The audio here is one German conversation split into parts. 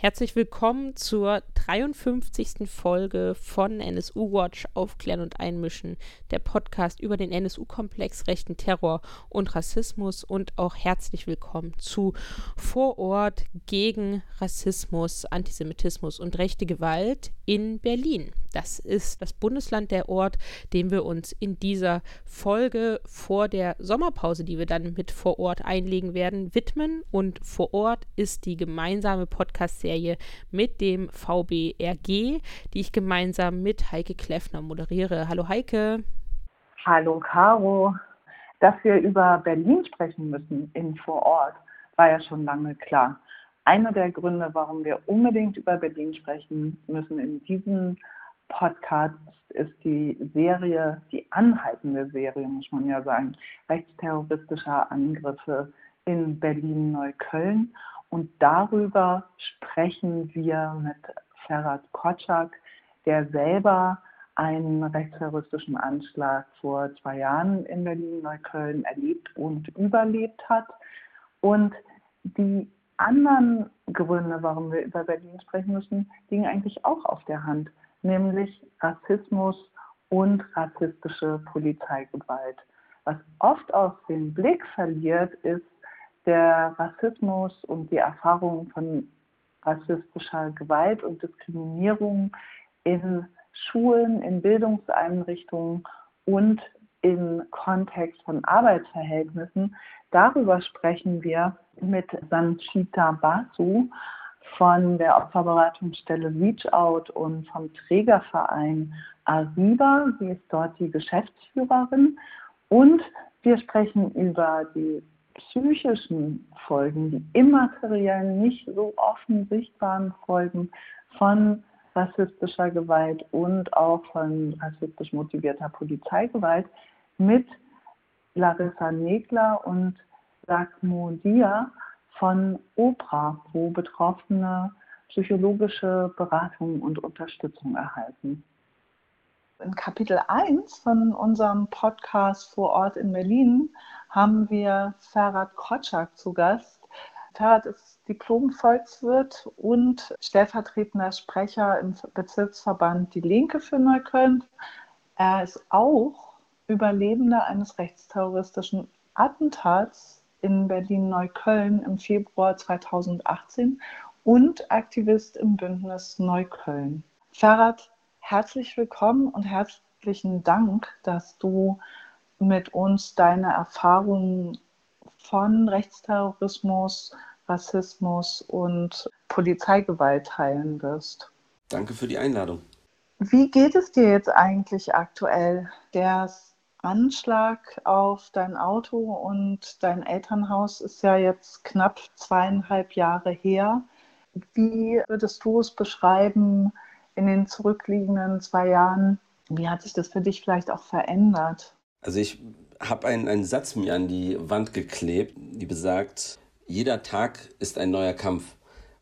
Herzlich willkommen zur 53. Folge von NSU Watch Aufklären und Einmischen, der Podcast über den NSU-Komplex rechten Terror und Rassismus und auch herzlich willkommen zu Vorort gegen Rassismus, Antisemitismus und rechte Gewalt in Berlin. Das ist das Bundesland, der Ort, dem wir uns in dieser Folge vor der Sommerpause, die wir dann mit vor Ort einlegen werden, widmen. Und vor Ort ist die gemeinsame Podcast-Serie mit dem VBRG, die ich gemeinsam mit Heike Kleffner moderiere. Hallo Heike. Hallo Caro. Dass wir über Berlin sprechen müssen in vor Ort, war ja schon lange klar. Einer der Gründe, warum wir unbedingt über Berlin sprechen müssen in diesem Podcast ist die Serie, die anhaltende Serie, muss man ja sagen, rechtsterroristischer Angriffe in Berlin-Neukölln. Und darüber sprechen wir mit Ferhat Kotschak, der selber einen rechtsterroristischen Anschlag vor zwei Jahren in Berlin-Neukölln erlebt und überlebt hat. Und die anderen Gründe, warum wir über Berlin sprechen müssen, liegen eigentlich auch auf der Hand nämlich Rassismus und rassistische Polizeigewalt. Was oft aus dem Blick verliert, ist der Rassismus und die Erfahrung von rassistischer Gewalt und Diskriminierung in Schulen, in Bildungseinrichtungen und im Kontext von Arbeitsverhältnissen. Darüber sprechen wir mit Sanchita Basu von der Opferberatungsstelle Reach Out und vom Trägerverein Arriba. Sie ist dort die Geschäftsführerin. Und wir sprechen über die psychischen Folgen, die immateriellen, nicht so offen sichtbaren Folgen von rassistischer Gewalt und auch von rassistisch motivierter Polizeigewalt mit Larissa Negler und Sakmo Dia von OPRA, wo Betroffene psychologische Beratung und Unterstützung erhalten. In Kapitel 1 von unserem Podcast vor Ort in Berlin haben wir Ferhat Kotschak zu Gast. Ferhat ist Diplom-Volkswirt und stellvertretender Sprecher im Bezirksverband Die Linke für Neukölln. Er ist auch Überlebender eines rechtsterroristischen Attentats in Berlin-Neukölln im Februar 2018 und Aktivist im Bündnis Neukölln. Ferhat, herzlich willkommen und herzlichen Dank, dass du mit uns deine Erfahrungen von Rechtsterrorismus, Rassismus und Polizeigewalt teilen wirst. Danke für die Einladung. Wie geht es dir jetzt eigentlich aktuell? Der Anschlag auf dein Auto und dein Elternhaus ist ja jetzt knapp zweieinhalb Jahre her. Wie würdest du es beschreiben in den zurückliegenden zwei Jahren? Wie hat sich das für dich vielleicht auch verändert? Also ich habe einen, einen Satz mir an die Wand geklebt, die besagt, jeder Tag ist ein neuer Kampf.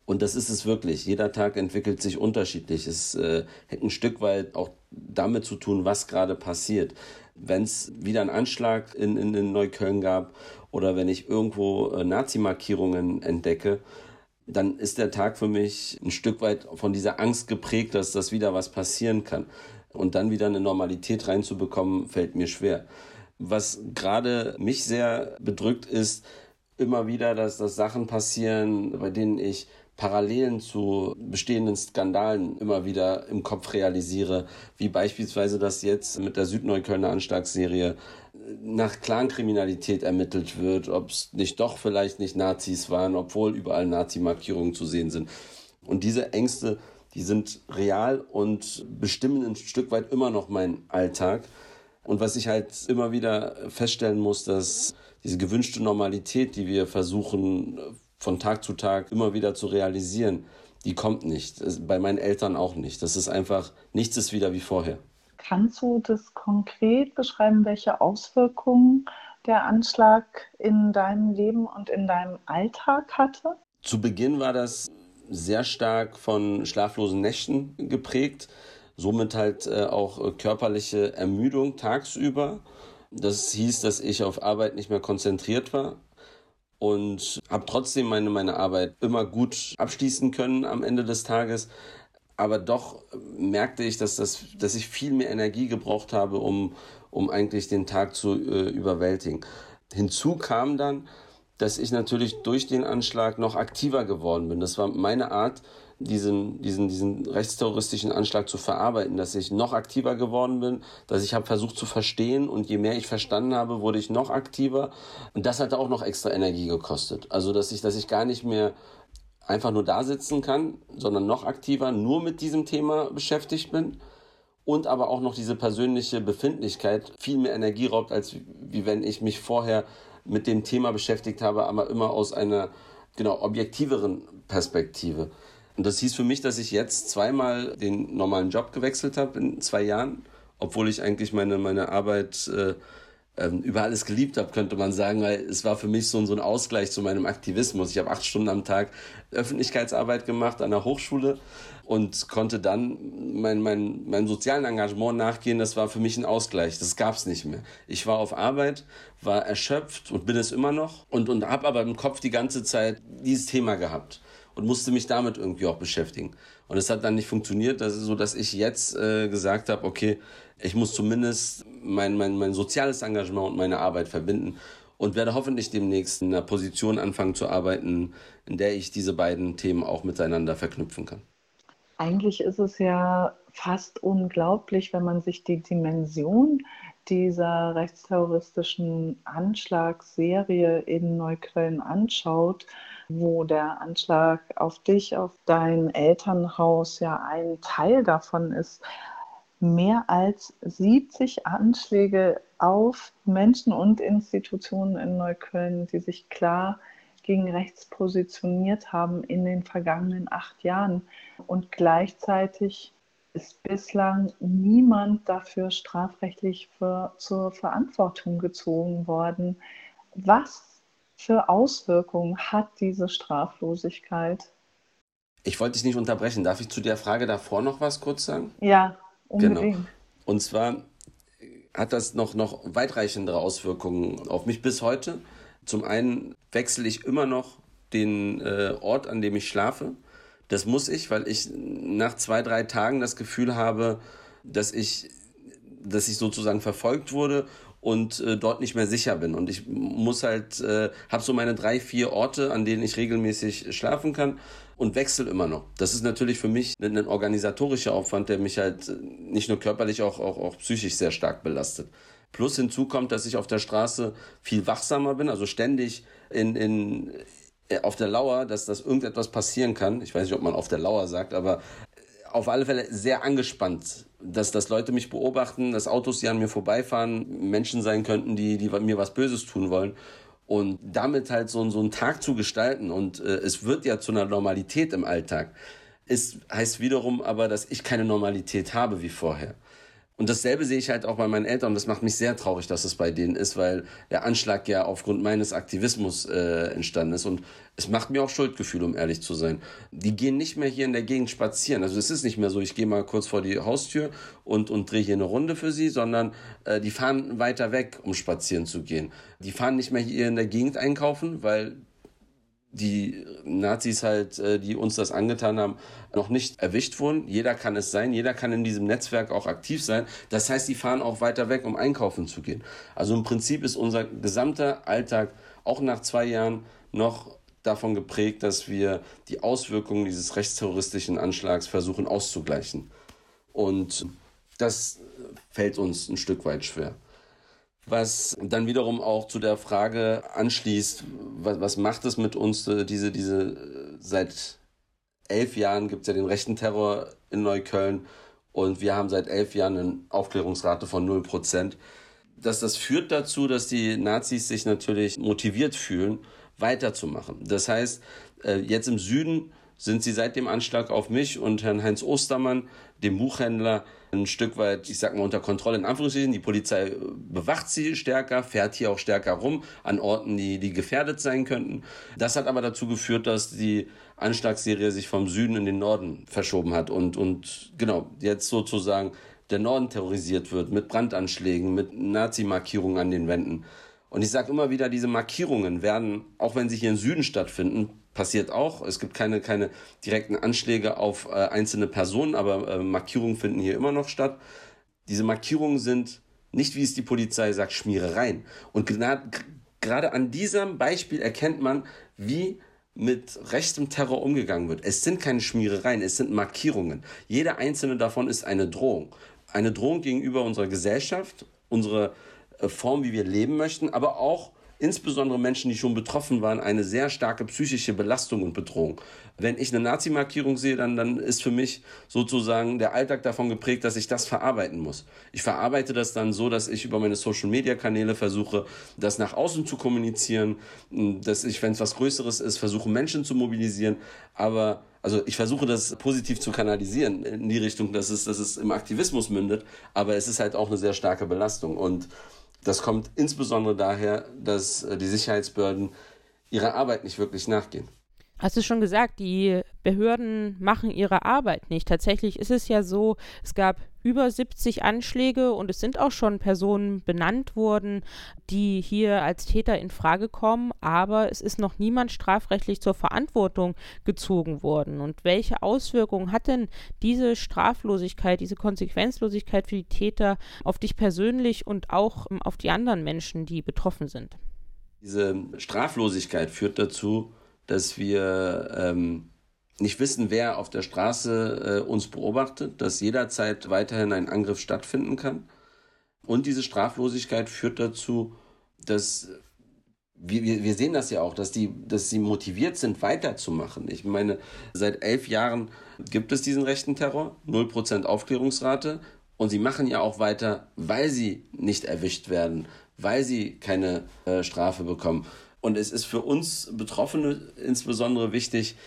Und das ist es wirklich. Jeder Tag entwickelt sich unterschiedlich. Es äh, ein Stück weit auch damit zu tun, was gerade passiert wenn es wieder einen Anschlag in, in, in, Neukölln gab oder wenn ich irgendwo äh, Nazi-Markierungen entdecke, dann ist der Tag für mich ein Stück weit von dieser Angst geprägt, dass das wieder was passieren kann. Und dann wieder eine Normalität reinzubekommen, fällt mir schwer. Was gerade mich sehr bedrückt, ist immer wieder, dass, dass Sachen passieren, bei denen ich Parallelen zu bestehenden Skandalen immer wieder im Kopf realisiere, wie beispielsweise, dass jetzt mit der Südneuköllner Anschlagsserie nach Clankriminalität ermittelt wird, ob es nicht doch vielleicht nicht Nazis waren, obwohl überall Nazi-Markierungen zu sehen sind. Und diese Ängste, die sind real und bestimmen ein Stück weit immer noch meinen Alltag. Und was ich halt immer wieder feststellen muss, dass diese gewünschte Normalität, die wir versuchen von Tag zu Tag immer wieder zu realisieren, die kommt nicht. Bei meinen Eltern auch nicht. Das ist einfach, nichts ist wieder wie vorher. Kannst du das konkret beschreiben, welche Auswirkungen der Anschlag in deinem Leben und in deinem Alltag hatte? Zu Beginn war das sehr stark von schlaflosen Nächten geprägt, somit halt äh, auch körperliche Ermüdung tagsüber. Das hieß, dass ich auf Arbeit nicht mehr konzentriert war, und habe trotzdem meine, meine Arbeit immer gut abschließen können am Ende des Tages. Aber doch merkte ich, dass, das, dass ich viel mehr Energie gebraucht habe, um, um eigentlich den Tag zu äh, überwältigen. Hinzu kam dann, dass ich natürlich durch den Anschlag noch aktiver geworden bin. Das war meine Art, diesen, diesen, diesen rechtsterroristischen Anschlag zu verarbeiten, dass ich noch aktiver geworden bin, dass ich habe versucht zu verstehen und je mehr ich verstanden habe, wurde ich noch aktiver und das hat auch noch extra Energie gekostet. Also dass ich, dass ich gar nicht mehr einfach nur da sitzen kann, sondern noch aktiver nur mit diesem Thema beschäftigt bin und aber auch noch diese persönliche Befindlichkeit viel mehr Energie raubt, als wie wenn ich mich vorher mit dem Thema beschäftigt habe, aber immer aus einer genau objektiveren Perspektive. Und das hieß für mich, dass ich jetzt zweimal den normalen Job gewechselt habe in zwei Jahren, obwohl ich eigentlich meine, meine Arbeit äh, ähm, über alles geliebt habe, könnte man sagen, weil es war für mich so, so ein Ausgleich zu meinem Aktivismus. Ich habe acht Stunden am Tag Öffentlichkeitsarbeit gemacht an der Hochschule und konnte dann mein, mein, meinem sozialen Engagement nachgehen. Das war für mich ein Ausgleich. Das gab es nicht mehr. Ich war auf Arbeit, war erschöpft und bin es immer noch und, und habe aber im Kopf die ganze Zeit dieses Thema gehabt und musste mich damit irgendwie auch beschäftigen. Und es hat dann nicht funktioniert, das ist so, dass ich jetzt äh, gesagt habe, okay, ich muss zumindest mein, mein, mein soziales Engagement und meine Arbeit verbinden und werde hoffentlich demnächst in einer Position anfangen zu arbeiten, in der ich diese beiden Themen auch miteinander verknüpfen kann. Eigentlich ist es ja fast unglaublich, wenn man sich die Dimension dieser rechtsterroristischen Anschlagsserie in Neukölln anschaut, wo der Anschlag auf dich, auf dein Elternhaus ja ein Teil davon ist. Mehr als 70 Anschläge auf Menschen und Institutionen in Neukölln, die sich klar gegen rechts positioniert haben in den vergangenen acht Jahren. Und gleichzeitig ist bislang niemand dafür strafrechtlich für, zur Verantwortung gezogen worden. Was für Auswirkungen hat diese Straflosigkeit? Ich wollte dich nicht unterbrechen. Darf ich zu der Frage davor noch was kurz sagen? Ja, unbedingt. Genau. Und zwar hat das noch, noch weitreichendere Auswirkungen auf mich bis heute. Zum einen wechsle ich immer noch den äh, Ort, an dem ich schlafe. Das muss ich, weil ich nach zwei, drei Tagen das Gefühl habe, dass ich, dass ich sozusagen verfolgt wurde und äh, dort nicht mehr sicher bin. Und ich muss halt, äh, habe so meine drei, vier Orte, an denen ich regelmäßig schlafen kann und wechsle immer noch. Das ist natürlich für mich ein, ein organisatorischer Aufwand, der mich halt nicht nur körperlich, auch, auch, auch psychisch sehr stark belastet. Plus hinzu kommt, dass ich auf der Straße viel wachsamer bin, also ständig in, in, äh, auf der Lauer, dass das irgendetwas passieren kann. Ich weiß nicht, ob man auf der Lauer sagt, aber auf alle Fälle sehr angespannt, dass, dass Leute mich beobachten, dass Autos, die an mir vorbeifahren, Menschen sein könnten, die, die mir was Böses tun wollen. Und damit halt so, so einen Tag zu gestalten und äh, es wird ja zu einer Normalität im Alltag, ist, heißt wiederum aber, dass ich keine Normalität habe wie vorher. Und dasselbe sehe ich halt auch bei meinen Eltern das macht mich sehr traurig, dass es bei denen ist, weil der Anschlag ja aufgrund meines Aktivismus äh, entstanden ist und es macht mir auch Schuldgefühle, um ehrlich zu sein. Die gehen nicht mehr hier in der Gegend spazieren. Also es ist nicht mehr so, ich gehe mal kurz vor die Haustür und, und drehe hier eine Runde für sie, sondern äh, die fahren weiter weg, um spazieren zu gehen. Die fahren nicht mehr hier in der Gegend einkaufen, weil die Nazis halt, äh, die uns das angetan haben, noch nicht erwischt wurden. Jeder kann es sein, jeder kann in diesem Netzwerk auch aktiv sein. Das heißt, die fahren auch weiter weg, um einkaufen zu gehen. Also im Prinzip ist unser gesamter Alltag auch nach zwei Jahren noch davon geprägt, dass wir die Auswirkungen dieses rechtsterroristischen Anschlags versuchen auszugleichen. Und das fällt uns ein Stück weit schwer was dann wiederum auch zu der Frage anschließt, was, was macht es mit uns, äh, diese, diese, äh, seit elf Jahren gibt es ja den rechten Terror in Neukölln und wir haben seit elf Jahren eine Aufklärungsrate von 0%. Dass das führt dazu, dass die Nazis sich natürlich motiviert fühlen, weiterzumachen. Das heißt, äh, jetzt im Süden sind sie seit dem Anschlag auf mich und Herrn Heinz Ostermann, dem Buchhändler, ein Stück weit, ich sag mal, unter Kontrolle in Anführungsstrichen. Die Polizei bewacht sie stärker, fährt hier auch stärker rum an Orten, die, die gefährdet sein könnten. Das hat aber dazu geführt, dass die Anschlagsserie sich vom Süden in den Norden verschoben hat und, und genau, jetzt sozusagen der Norden terrorisiert wird mit Brandanschlägen, mit Nazi-Markierungen an den Wänden. Und ich sage immer wieder, diese Markierungen werden, auch wenn sie hier im Süden stattfinden, passiert auch. Es gibt keine, keine direkten Anschläge auf äh, einzelne Personen, aber äh, Markierungen finden hier immer noch statt. Diese Markierungen sind nicht, wie es die Polizei sagt, Schmierereien. Und gerade an diesem Beispiel erkennt man, wie mit rechtem Terror umgegangen wird. Es sind keine Schmierereien, es sind Markierungen. Jeder einzelne davon ist eine Drohung. Eine Drohung gegenüber unserer Gesellschaft, unserer äh, Form, wie wir leben möchten, aber auch insbesondere Menschen, die schon betroffen waren, eine sehr starke psychische Belastung und Bedrohung. Wenn ich eine Nazi-Markierung sehe, dann, dann ist für mich sozusagen der Alltag davon geprägt, dass ich das verarbeiten muss. Ich verarbeite das dann so, dass ich über meine Social-Media-Kanäle versuche, das nach außen zu kommunizieren, dass ich, wenn es was Größeres ist, versuche, Menschen zu mobilisieren. Aber also ich versuche das positiv zu kanalisieren in die Richtung, dass es, dass es im Aktivismus mündet, aber es ist halt auch eine sehr starke Belastung. Und das kommt insbesondere daher, dass äh, die Sicherheitsbehörden ihrer Arbeit nicht wirklich nachgehen. Hast du schon gesagt, die Behörden machen ihre Arbeit nicht. Tatsächlich ist es ja so, es gab über 70 Anschläge und es sind auch schon Personen benannt worden, die hier als Täter in Frage kommen, aber es ist noch niemand strafrechtlich zur Verantwortung gezogen worden. Und welche Auswirkungen hat denn diese Straflosigkeit, diese Konsequenzlosigkeit für die Täter auf dich persönlich und auch auf die anderen Menschen, die betroffen sind? Diese Straflosigkeit führt dazu, dass wir ähm, nicht wissen, wer auf der Straße äh, uns beobachtet, dass jederzeit weiterhin ein Angriff stattfinden kann. Und diese Straflosigkeit führt dazu, dass wir, wir, sehen das ja auch, dass, die, dass sie motiviert sind, weiterzumachen. Ich meine, seit elf Jahren gibt es diesen rechten Terror, 0% Aufklärungsrate. Und sie machen ja auch weiter, weil sie nicht erwischt werden, weil sie keine äh, Strafe bekommen. Und es ist für uns Betroffene insbesondere wichtig,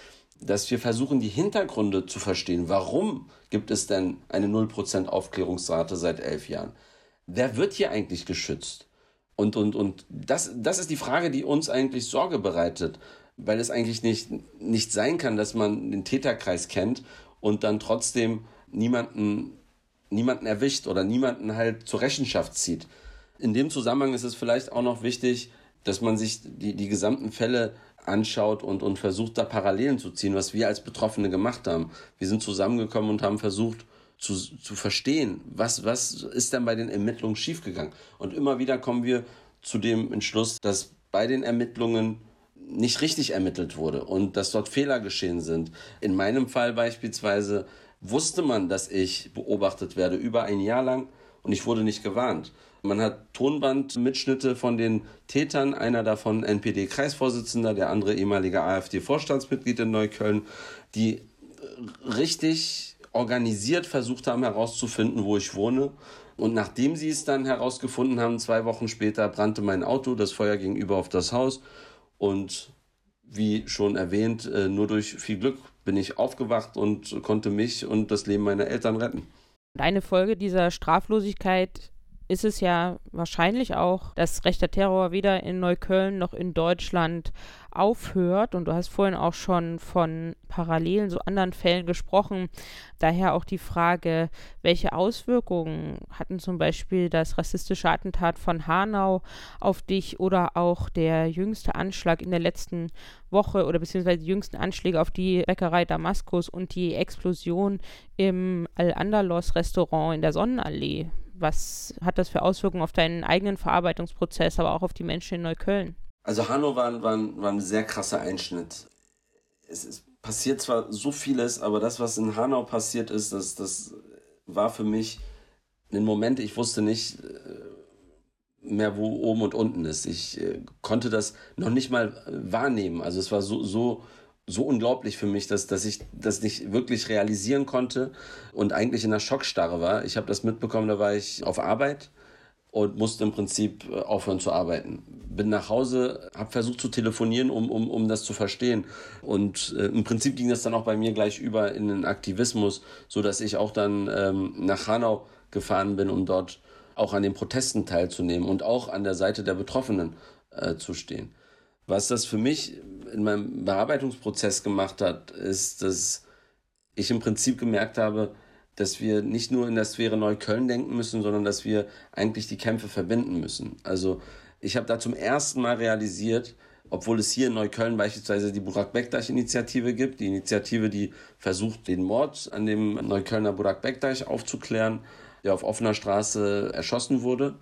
dass wir versuchen, die Hintergründe zu verstehen. Warum gibt es denn eine 0% Aufklärungsrate seit elf Jahren? Wer wird hier eigentlich geschützt? Und, und, und das, das ist die Frage, die uns eigentlich Sorge bereitet, weil es eigentlich nicht, nicht sein kann, dass man den Täterkreis kennt und dann trotzdem niemanden, niemanden erwischt oder niemanden halt zur Rechenschaft zieht. In dem Zusammenhang ist es vielleicht auch noch wichtig, dass man sich die, die gesamten Fälle anschaut und, und versucht, da Parallelen zu ziehen, was wir als Betroffene gemacht haben. Wir sind zusammengekommen und haben versucht, zu, zu verstehen, was, was ist denn bei den Ermittlungen schiefgegangen. Und immer wieder kommen wir zu dem Entschluss, dass bei den Ermittlungen nicht richtig ermittelt wurde und dass dort Fehler geschehen sind. In meinem Fall beispielsweise wusste man, dass ich beobachtet werde über ein Jahr lang und ich wurde nicht gewarnt. Man hat Tonbandmitschnitte von den Tätern, einer davon NPD-Kreisvorsitzender, der andere ehemaliger AfD-Vorstandsmitglied in Neukölln, die richtig organisiert versucht haben herauszufinden, wo ich wohne. Und nachdem sie es dann herausgefunden haben, zwei Wochen später brannte mein Auto, das Feuer ging über auf das Haus. Und wie schon erwähnt, äh, nur durch viel Glück bin ich aufgewacht und konnte mich und das Leben meiner Eltern retten. Eine Folge dieser Straflosigkeit ist es ja wahrscheinlich auch, dass rechter Terror weder in Neukölln noch in Deutschland aufhört. Und du hast vorhin auch schon von Parallelen, so anderen Fällen gesprochen. Daher auch die Frage, welche Auswirkungen hatten zum Beispiel das rassistische Attentat von Hanau auf dich oder auch der jüngste Anschlag in der letzten Woche oder beziehungsweise die jüngsten Anschläge auf die Bäckerei Damaskus und die Explosion im Al-Andalos-Restaurant in der Sonnenallee was hat das für Auswirkungen auf deinen eigenen Verarbeitungsprozess, aber auch auf die Menschen in Neukölln? Also Hanno war, war, war ein sehr krasser Einschnitt. Es, es passiert zwar so vieles, aber das, was in Hanau passiert ist, das, das war für mich ein Moment, ich wusste nicht äh, mehr, wo oben und unten ist. Ich äh, konnte das noch nicht mal wahrnehmen. Also es war so, so so unglaublich für mich, dass, dass ich das nicht wirklich realisieren konnte und eigentlich in der Schockstarre war. Ich habe das mitbekommen, da war ich auf Arbeit und musste im Prinzip äh, aufhören zu arbeiten. Bin nach Hause, habe versucht zu telefonieren, um, um, um das zu verstehen. Und äh, im Prinzip ging das dann auch bei mir gleich über in den Aktivismus, so dass ich auch dann ähm, nach Hanau gefahren bin, um dort auch an den Protesten teilzunehmen und auch an der Seite der Betroffenen äh, zu stehen. Was das für mich in meinem Bearbeitungsprozess gemacht hat, ist, dass ich im Prinzip gemerkt habe, dass wir nicht nur in der Sphäre Neukölln denken müssen, sondern dass wir eigentlich die Kämpfe verbinden müssen. Also Ich habe da zum ersten Mal realisiert, obwohl es hier in Neukölln beispielsweise die Burak Bektasch-Initiative gibt, die Initiative, die versucht, den Mord an dem Neuköllner Burak Bektasch aufzuklären, der auf offener Straße erschossen wurde.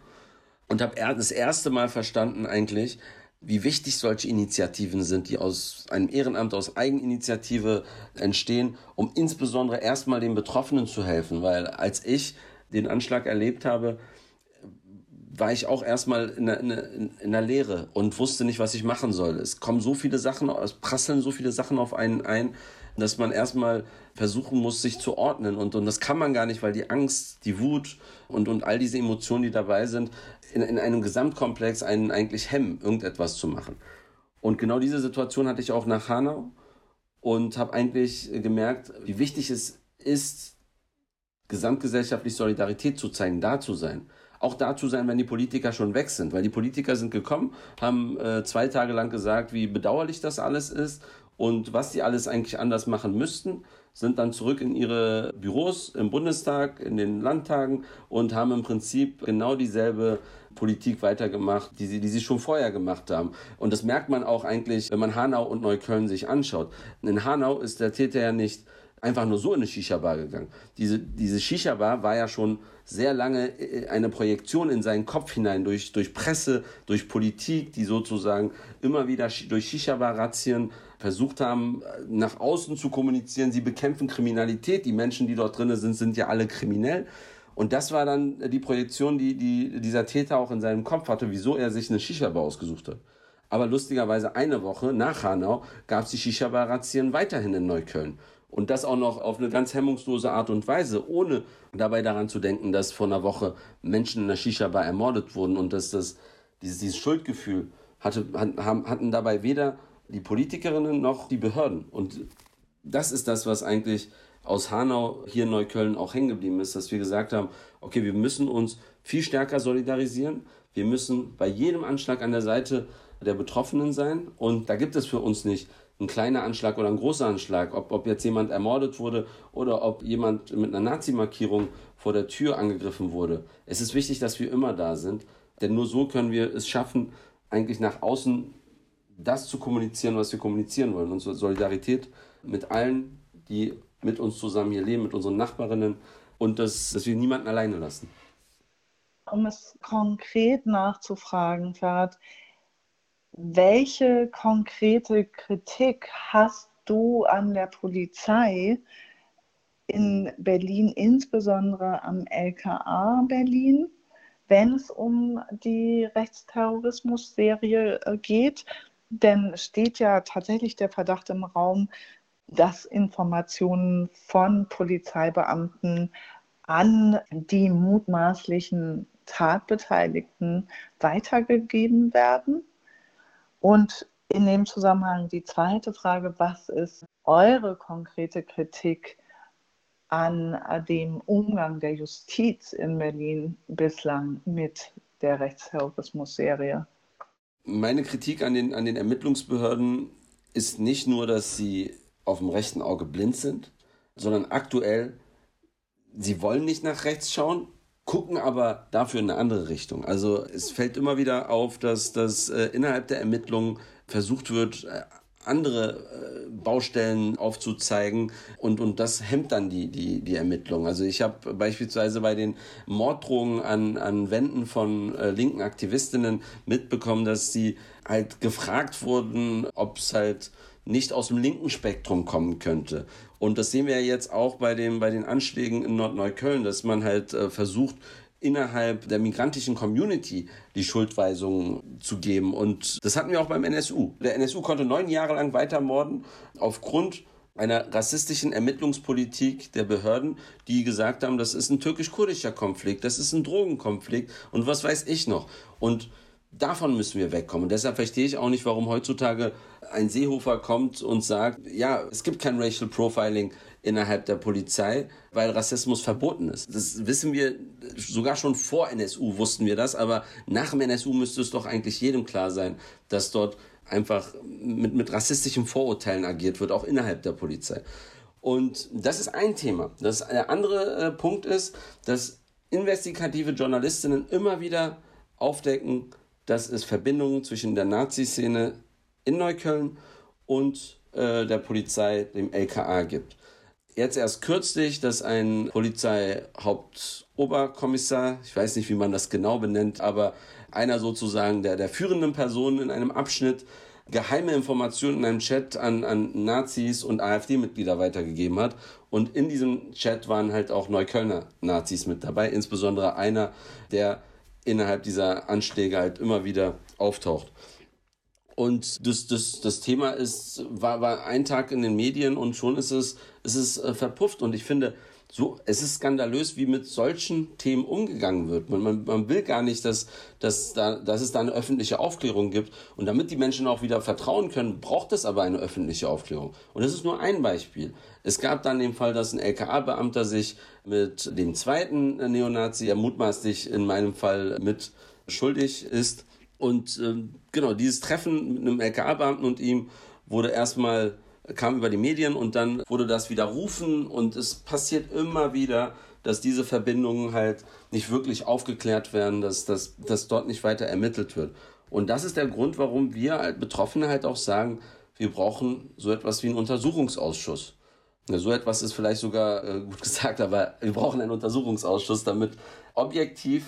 Und habe das erste Mal verstanden eigentlich, wie wichtig solche Initiativen sind, die aus einem Ehrenamt, aus Eigeninitiative entstehen, um insbesondere erstmal den Betroffenen zu helfen. Weil als ich den Anschlag erlebt habe, war ich auch erstmal in der, in, in der Lehre und wusste nicht, was ich machen soll. Es kommen so viele Sachen, es prasseln so viele Sachen auf einen ein, dass man erstmal versuchen muss, sich zu ordnen. Und, und das kann man gar nicht, weil die Angst, die Wut und, und all diese Emotionen, die dabei sind, in, in einem Gesamtkomplex einen eigentlich hemmen, irgendetwas zu machen. Und genau diese Situation hatte ich auch nach Hanau und habe eigentlich gemerkt, wie wichtig es ist, gesamtgesellschaftlich Solidarität zu zeigen, da zu sein auch da zu sein, wenn die Politiker schon weg sind. Weil die Politiker sind gekommen, haben äh, zwei Tage lang gesagt, wie bedauerlich das alles ist und was sie alles eigentlich anders machen müssten, sind dann zurück in ihre Büros im Bundestag, in den Landtagen und haben im Prinzip genau dieselbe Politik weitergemacht, die sie, die sie schon vorher gemacht haben. Und das merkt man auch eigentlich, wenn man Hanau und Neukölln sich anschaut. In Hanau ist der Täter ja nicht einfach nur so in eine Shisha-Bar gegangen. Diese, diese Shisha-Bar war ja schon sehr lange äh, eine Projektion in seinen Kopf hinein durch, durch Presse, durch Politik, die sozusagen immer wieder durch Shisha-Bar-Razzien versucht haben, äh, nach außen zu kommunizieren. Sie bekämpfen Kriminalität. Die Menschen, die dort drin sind, sind ja alle kriminell. Und das war dann die Projektion, die, die dieser Täter auch in seinem Kopf hatte, wieso er sich eine Shisha-Bar ausgesucht hat. Aber lustigerweise eine Woche nach Hanau gab es die Shisha-Bar-Razzien weiterhin in Neukölln. Und das auch noch auf eine ganz hemmungslose Art und Weise, ohne dabei daran zu denken, dass vor einer Woche Menschen in der Shisha-Bar ermordet wurden und dass das, dieses, dieses Schuldgefühl hatte, hatten dabei weder die Politikerinnen noch die Behörden. Und das ist das, was eigentlich aus Hanau hier in Neukölln auch hängen geblieben ist, dass wir gesagt haben, okay, wir müssen uns viel stärker solidarisieren. Wir müssen bei jedem Anschlag an der Seite der Betroffenen sein. Und da gibt es für uns nicht ein kleiner Anschlag oder ein großer Anschlag, ob, ob jetzt jemand ermordet wurde oder ob jemand mit einer Nazi-Markierung vor der Tür angegriffen wurde. Es ist wichtig, dass wir immer da sind, denn nur so können wir es schaffen, eigentlich nach außen das zu kommunizieren, was wir kommunizieren wollen. Unsere Solidarität mit allen, die mit uns zusammen hier leben, mit unseren Nachbarinnen und das, dass wir niemanden alleine lassen. Um es konkret nachzufragen, Ferhat, welche konkrete Kritik hast du an der Polizei in Berlin, insbesondere am LKA Berlin, wenn es um die Rechtsterrorismus-Serie äh, geht? Denn steht ja tatsächlich der Verdacht im Raum, dass Informationen von Polizeibeamten an die mutmaßlichen Tatbeteiligten weitergegeben werden? Und in dem Zusammenhang die zweite Frage, was ist eure konkrete Kritik an dem Umgang der Justiz in Berlin bislang mit der Rechtsterrorismus-Serie? Meine Kritik an den, an den Ermittlungsbehörden ist nicht nur, dass sie auf dem rechten Auge blind sind, sondern aktuell, sie wollen nicht nach rechts schauen, gucken aber dafür in eine andere Richtung. Also es fällt immer wieder auf, dass, dass äh, innerhalb der Ermittlungen versucht wird, äh, andere äh, Baustellen aufzuzeigen und, und das hemmt dann die, die, die Ermittlung. Also ich habe beispielsweise bei den Morddrohungen an, an Wänden von äh, linken Aktivistinnen mitbekommen, dass sie halt gefragt wurden, ob es halt nicht aus dem linken Spektrum kommen könnte. Und das sehen wir ja jetzt auch bei, dem, bei den Anschlägen in Nordneukölln, dass man halt äh, versucht, innerhalb der migrantischen Community die Schuldweisungen zu geben. Und das hatten wir auch beim NSU. Der NSU konnte neun Jahre lang weitermorden aufgrund einer rassistischen Ermittlungspolitik der Behörden, die gesagt haben, das ist ein türkisch-kurdischer Konflikt, das ist ein Drogenkonflikt und was weiß ich noch. Und davon müssen wir wegkommen. Und deshalb verstehe ich auch nicht, warum heutzutage ein Seehofer kommt und sagt, ja, es gibt kein Racial Profiling innerhalb der Polizei, weil Rassismus verboten ist. Das wissen wir sogar schon vor NSU wussten wir das, aber nach dem NSU müsste es doch eigentlich jedem klar sein, dass dort einfach mit, mit rassistischen Vorurteilen agiert wird, auch innerhalb der Polizei. Und das ist ein Thema. Das der andere äh, Punkt ist, dass investigative Journalistinnen immer wieder aufdecken, dass es Verbindungen zwischen der Nazi-Szene in Neukölln und äh, der Polizei, dem LKA, gibt. Jetzt erst kürzlich, dass ein Polizeihauptoberkommissar, ich weiß nicht, wie man das genau benennt, aber einer sozusagen der, der führenden Personen in einem Abschnitt geheime Informationen in einem Chat an, an Nazis und AfD-Mitglieder weitergegeben hat. Und in diesem Chat waren halt auch Neuköllner Nazis mit dabei, insbesondere einer, der innerhalb dieser Anschläge halt immer wieder auftaucht. Und das, das, das Thema ist, war, war ein Tag in den Medien und schon ist es, ist es äh, verpufft. Und ich finde, so, es ist skandalös, wie mit solchen Themen umgegangen wird. Man, man, man will gar nicht, dass, dass, da, dass es da eine öffentliche Aufklärung gibt. Und damit die Menschen auch wieder vertrauen können, braucht es aber eine öffentliche Aufklärung. Und das ist nur ein Beispiel. Es gab dann den Fall, dass ein LKA-Beamter sich mit dem zweiten Neonazi, der mutmaßlich in meinem Fall mit schuldig ist. Und äh, genau, dieses Treffen mit einem LKA-Beamten und ihm wurde erstmal kam über die Medien und dann wurde das widerrufen und es passiert immer wieder, dass diese Verbindungen halt nicht wirklich aufgeklärt werden, dass, dass, dass dort nicht weiter ermittelt wird. Und das ist der Grund, warum wir als Betroffene halt auch sagen, wir brauchen so etwas wie einen Untersuchungsausschuss. So etwas ist vielleicht sogar äh, gut gesagt, aber wir brauchen einen Untersuchungsausschuss, damit objektiv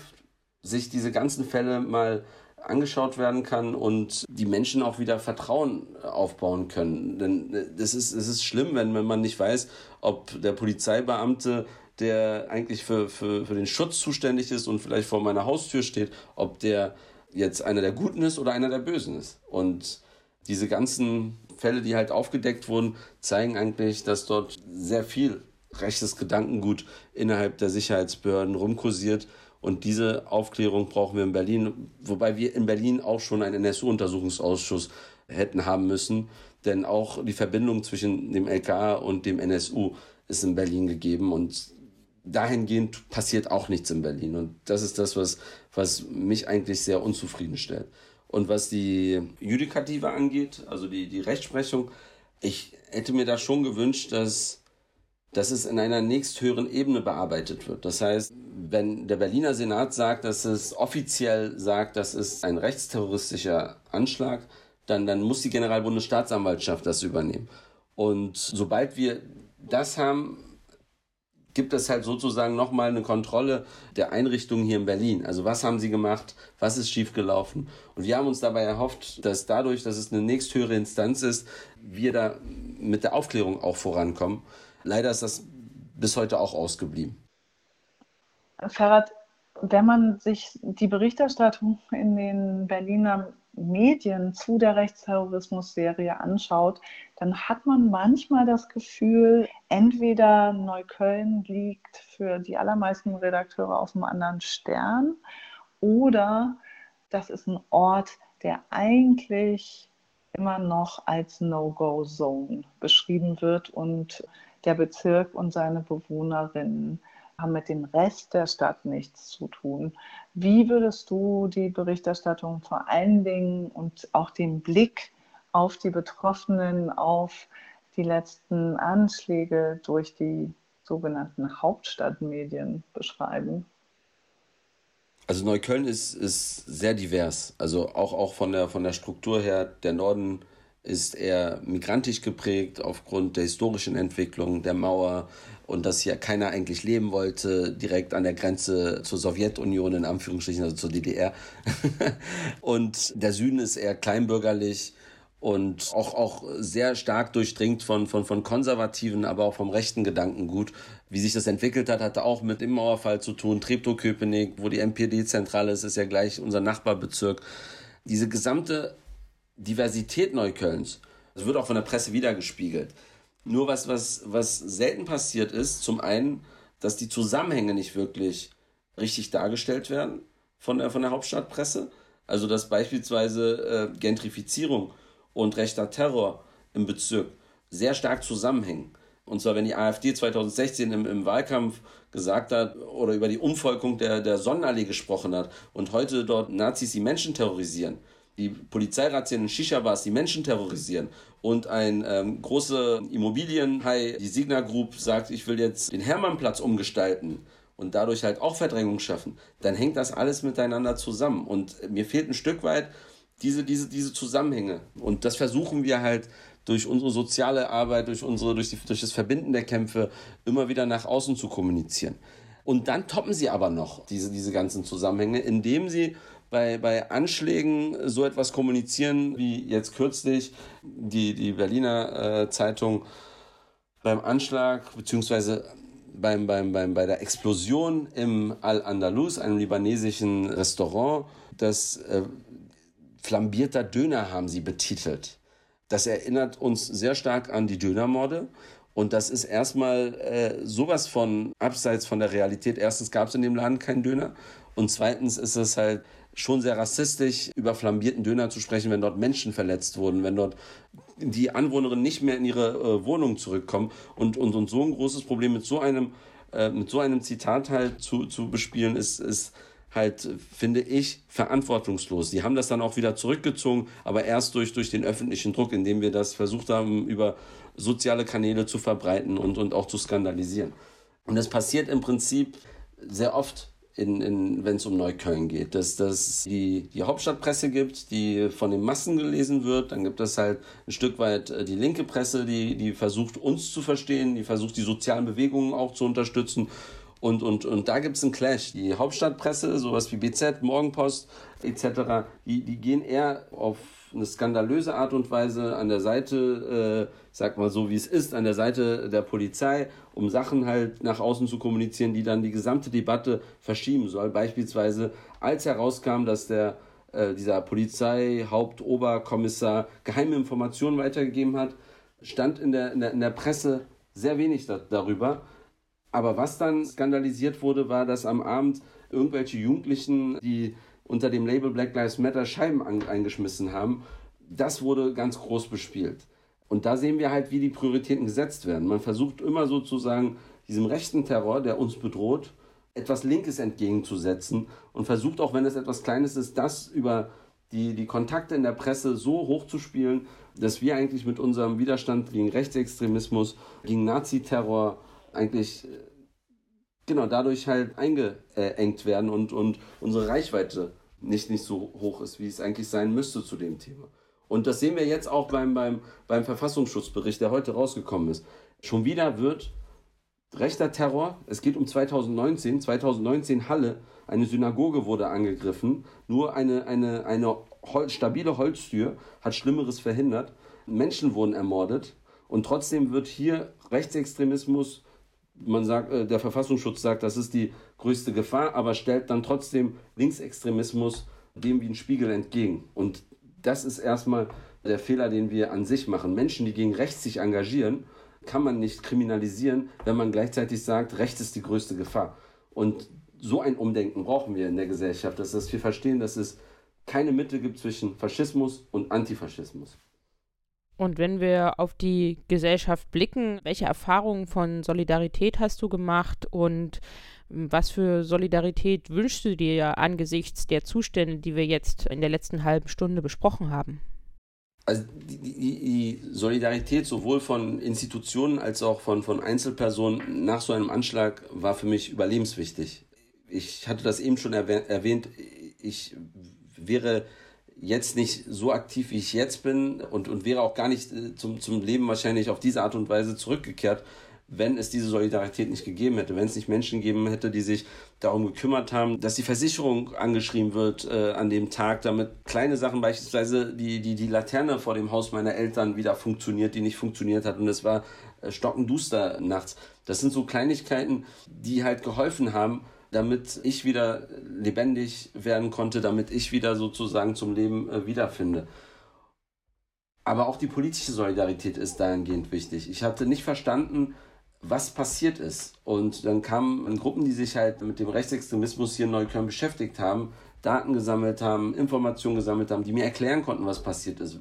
sich diese ganzen Fälle mal angeschaut werden kann und die Menschen auch wieder Vertrauen aufbauen können. Denn äh, das ist, es ist schlimm, wenn, wenn man nicht weiß, ob der Polizeibeamte, der eigentlich für, für, für den Schutz zuständig ist und vielleicht vor meiner Haustür steht, ob der jetzt einer der Guten ist oder einer der Bösen ist. Und diese ganzen Fälle, die halt aufgedeckt wurden, zeigen eigentlich, dass dort sehr viel rechtes Gedankengut innerhalb der Sicherheitsbehörden rumkursiert und diese Aufklärung brauchen wir in Berlin, wobei wir in Berlin auch schon einen NSU-Untersuchungsausschuss hätten haben müssen. Denn auch die Verbindung zwischen dem LKA und dem NSU ist in Berlin gegeben und dahingehend passiert auch nichts in Berlin. Und das ist das, was, was mich eigentlich sehr unzufrieden stellt. Und was die Judikative angeht, also die, die Rechtsprechung, ich hätte mir da schon gewünscht, dass, dass es in einer nächsthöheren Ebene bearbeitet wird. Das heißt, wenn der Berliner Senat sagt, dass es offiziell sagt, das ist ein rechtsterroristischer Anschlag, dann, dann muss die Generalbundesstaatsanwaltschaft das übernehmen. Und sobald wir das haben, gibt es halt sozusagen nochmal eine Kontrolle der Einrichtungen hier in Berlin. Also was haben sie gemacht, was ist schiefgelaufen. Und wir haben uns dabei erhofft, dass dadurch, dass es eine nächsthöhere Instanz ist, wir da mit der Aufklärung auch vorankommen. Leider ist das bis heute auch ausgeblieben. Ferhat, wenn man sich die Berichterstattung in den Berliner Medien zu der Rechtsterrorismus-Serie anschaut, dann hat man manchmal das Gefühl, entweder Neukölln liegt für die allermeisten Redakteure auf einem anderen Stern oder das ist ein Ort, der eigentlich immer noch als No-Go-Zone beschrieben wird und der Bezirk und seine Bewohnerinnen haben mit dem Rest der Stadt nichts zu tun. Wie würdest du die Berichterstattung vor allen Dingen und auch den Blick auf die Betroffenen, auf die letzten Anschläge durch die sogenannten Hauptstadtmedien beschreiben? Also Neukölln ist, ist sehr divers. Also auch, auch von, der, von der Struktur her. Der Norden ist eher migrantisch geprägt aufgrund der historischen Entwicklung der Mauer und dass hier keiner eigentlich leben wollte, direkt an der Grenze zur Sowjetunion, in Anführungsstrichen, also zur DDR. und der Süden ist eher kleinbürgerlich und auch, auch sehr stark durchdringt von, von, von konservativen, aber auch vom rechten Gedankengut. Wie sich das entwickelt hat, hatte auch mit dem Mauerfall zu tun. Treptow-Köpenick, wo die NPD-Zentrale ist, ist ja gleich unser Nachbarbezirk. Diese gesamte Diversität Neuköllns. Das wird auch von der Presse wiedergespiegelt. Nur was, was, was selten passiert ist, zum einen, dass die Zusammenhänge nicht wirklich richtig dargestellt werden von der, von der Hauptstadtpresse. Also dass beispielsweise äh, Gentrifizierung und rechter Terror im Bezirk sehr stark zusammenhängen. Und zwar, wenn die AfD 2016 im, im Wahlkampf gesagt hat oder über die Umvolkung der, der Sonnenallee gesprochen hat und heute dort Nazis die Menschen terrorisieren, die Polizeirazzien in Shisha-Bars die Menschen terrorisieren und ein ähm, großer Immobilienhai, die Signa Group, sagt, ich will jetzt den Hermannplatz umgestalten und dadurch halt auch Verdrängung schaffen, dann hängt das alles miteinander zusammen. Und mir fehlt ein Stück weit diese, diese, diese Zusammenhänge. Und das versuchen wir halt durch unsere soziale Arbeit, durch, unsere, durch, die, durch das Verbinden der Kämpfe immer wieder nach außen zu kommunizieren. Und dann toppen sie aber noch diese, diese ganzen Zusammenhänge, indem sie bei, bei Anschlägen so etwas kommunizieren, wie jetzt kürzlich die, die Berliner äh, Zeitung beim Anschlag, beziehungsweise beim, beim, beim, bei der Explosion im Al-Andalus, einem libanesischen Restaurant, das äh, flambierter Döner haben sie betitelt. Das erinnert uns sehr stark an die Dönermorde. Und das ist erstmal äh, sowas von abseits von der Realität. Erstens gab es in dem Laden keinen Döner. Und zweitens ist es halt schon sehr rassistisch, über flambierten Döner zu sprechen, wenn dort Menschen verletzt wurden, wenn dort die Anwohnerinnen nicht mehr in ihre äh, Wohnung zurückkommen. Und, und, und so ein großes Problem mit so einem, äh, mit so einem Zitat halt zu, zu bespielen, ist, ist halt, finde ich, verantwortungslos. Die haben das dann auch wieder zurückgezogen, aber erst durch, durch den öffentlichen Druck, indem wir das versucht haben, über soziale Kanäle zu verbreiten und, und auch zu skandalisieren. Und das passiert im Prinzip sehr oft in, in, wenn es um Neukölln geht, dass das die, die Hauptstadtpresse gibt, die von den Massen gelesen wird. Dann gibt es halt ein Stück weit äh, die linke Presse, die, die versucht, uns zu verstehen, die versucht, die sozialen Bewegungen auch zu unterstützen. Und, und, und da gibt es einen Clash. Die Hauptstadtpresse, sowas wie BZ, Morgenpost etc., die, die gehen eher auf eine skandalöse Art und Weise an der Seite, äh, sag mal so wie es ist, an der Seite der Polizei, um Sachen halt nach außen zu kommunizieren, die dann die gesamte Debatte verschieben soll. Beispielsweise, als herauskam, dass der äh, dieser Polizeihauptoberkommissar geheime Informationen weitergegeben hat, stand in der, in der, in der Presse sehr wenig da, darüber. Aber was dann skandalisiert wurde, war, dass am Abend irgendwelche Jugendlichen, die unter dem Label Black Lives Matter Scheiben an, eingeschmissen haben, das wurde ganz groß bespielt. Und da sehen wir halt, wie die Prioritäten gesetzt werden. Man versucht immer sozusagen diesem rechten Terror, der uns bedroht, etwas Linkes entgegenzusetzen und versucht auch, wenn es etwas Kleines ist, das über die, die Kontakte in der Presse so hochzuspielen, dass wir eigentlich mit unserem Widerstand gegen Rechtsextremismus, gegen Naziterror eigentlich äh, genau dadurch halt eingeengt werden und, und unsere Reichweite nicht, nicht so hoch ist, wie es eigentlich sein müsste zu dem Thema. Und das sehen wir jetzt auch beim, beim, beim Verfassungsschutzbericht, der heute rausgekommen ist. Schon wieder wird rechter Terror, es geht um 2019, 2019 Halle, eine Synagoge wurde angegriffen, nur eine, eine, eine Hol stabile Holztür hat Schlimmeres verhindert, Menschen wurden ermordet und trotzdem wird hier Rechtsextremismus man sagt, äh, der Verfassungsschutz sagt, das ist die größte Gefahr, aber stellt dann trotzdem Linksextremismus dem wie ein Spiegel entgegen. Und das ist erstmal der Fehler, den wir an sich machen. Menschen, die gegen rechts sich engagieren, kann man nicht kriminalisieren, wenn man gleichzeitig sagt, rechts ist die größte Gefahr. Und so ein Umdenken brauchen wir in der Gesellschaft, dass wir verstehen, dass es keine Mitte gibt zwischen Faschismus und Antifaschismus. Und wenn wir auf die Gesellschaft blicken, welche Erfahrungen von Solidarität hast du gemacht und was für Solidarität wünschst du dir angesichts der Zustände, die wir jetzt in der letzten halben Stunde besprochen haben? Also die, die, die Solidarität sowohl von Institutionen als auch von, von Einzelpersonen nach so einem Anschlag war für mich überlebenswichtig. Ich hatte das eben schon erwähnt, ich wäre jetzt nicht so aktiv, wie ich jetzt bin und, und wäre auch gar nicht äh, zum, zum Leben wahrscheinlich auf diese Art und Weise zurückgekehrt, wenn es diese Solidarität nicht gegeben hätte, wenn es nicht Menschen gegeben hätte, die sich darum gekümmert haben, dass die Versicherung angeschrieben wird äh, an dem Tag, damit kleine Sachen, beispielsweise die, die, die Laterne vor dem Haus meiner Eltern wieder funktioniert, die nicht funktioniert hat und es war äh, stockenduster nachts. Das sind so Kleinigkeiten, die halt geholfen haben, damit ich wieder lebendig werden konnte, damit ich wieder sozusagen zum Leben äh, wiederfinde. Aber auch die politische Solidarität ist dahingehend wichtig. Ich hatte nicht verstanden, was passiert ist. Und dann kamen Gruppen, die sich halt mit dem Rechtsextremismus hier in Neukölln beschäftigt haben, Daten gesammelt haben, Informationen gesammelt haben, die mir erklären konnten, was passiert ist,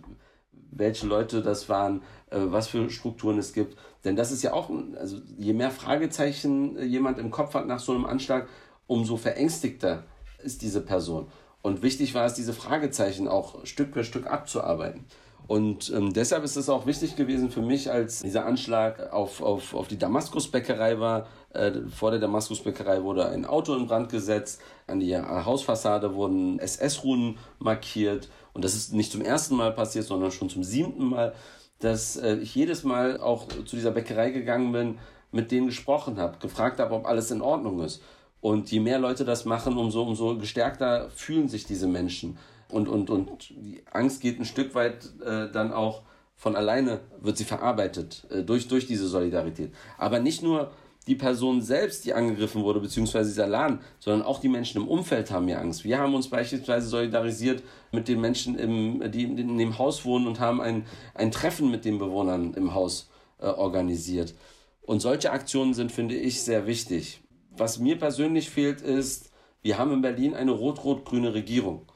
welche Leute das waren, äh, was für Strukturen es gibt. Denn das ist ja auch, also je mehr Fragezeichen äh, jemand im Kopf hat nach so einem Anschlag, umso verängstigter ist diese Person. Und wichtig war es, diese Fragezeichen auch Stück für Stück abzuarbeiten. Und ähm, deshalb ist es auch wichtig gewesen für mich, als dieser Anschlag auf, auf, auf die Damaskusbäckerei war. Äh, vor der Damaskusbäckerei wurde ein Auto in Brand gesetzt, an die Hausfassade wurden SS-Runen markiert. Und das ist nicht zum ersten Mal passiert, sondern schon zum siebten Mal, dass äh, ich jedes Mal auch zu dieser Bäckerei gegangen bin, mit denen gesprochen habe, gefragt habe, ob alles in Ordnung ist. Und je mehr Leute das machen, umso, umso gestärkter fühlen sich diese Menschen. Und, und, und die Angst geht ein Stück weit äh, dann auch von alleine, wird sie verarbeitet äh, durch, durch diese Solidarität. Aber nicht nur die Person selbst, die angegriffen wurde, beziehungsweise dieser Laden, sondern auch die Menschen im Umfeld haben ja Angst. Wir haben uns beispielsweise solidarisiert mit den Menschen, im, die in dem Haus wohnen und haben ein, ein Treffen mit den Bewohnern im Haus äh, organisiert. Und solche Aktionen sind, finde ich, sehr wichtig. Was mir persönlich fehlt, ist, wir haben in Berlin eine rot-rot-grüne Regierung.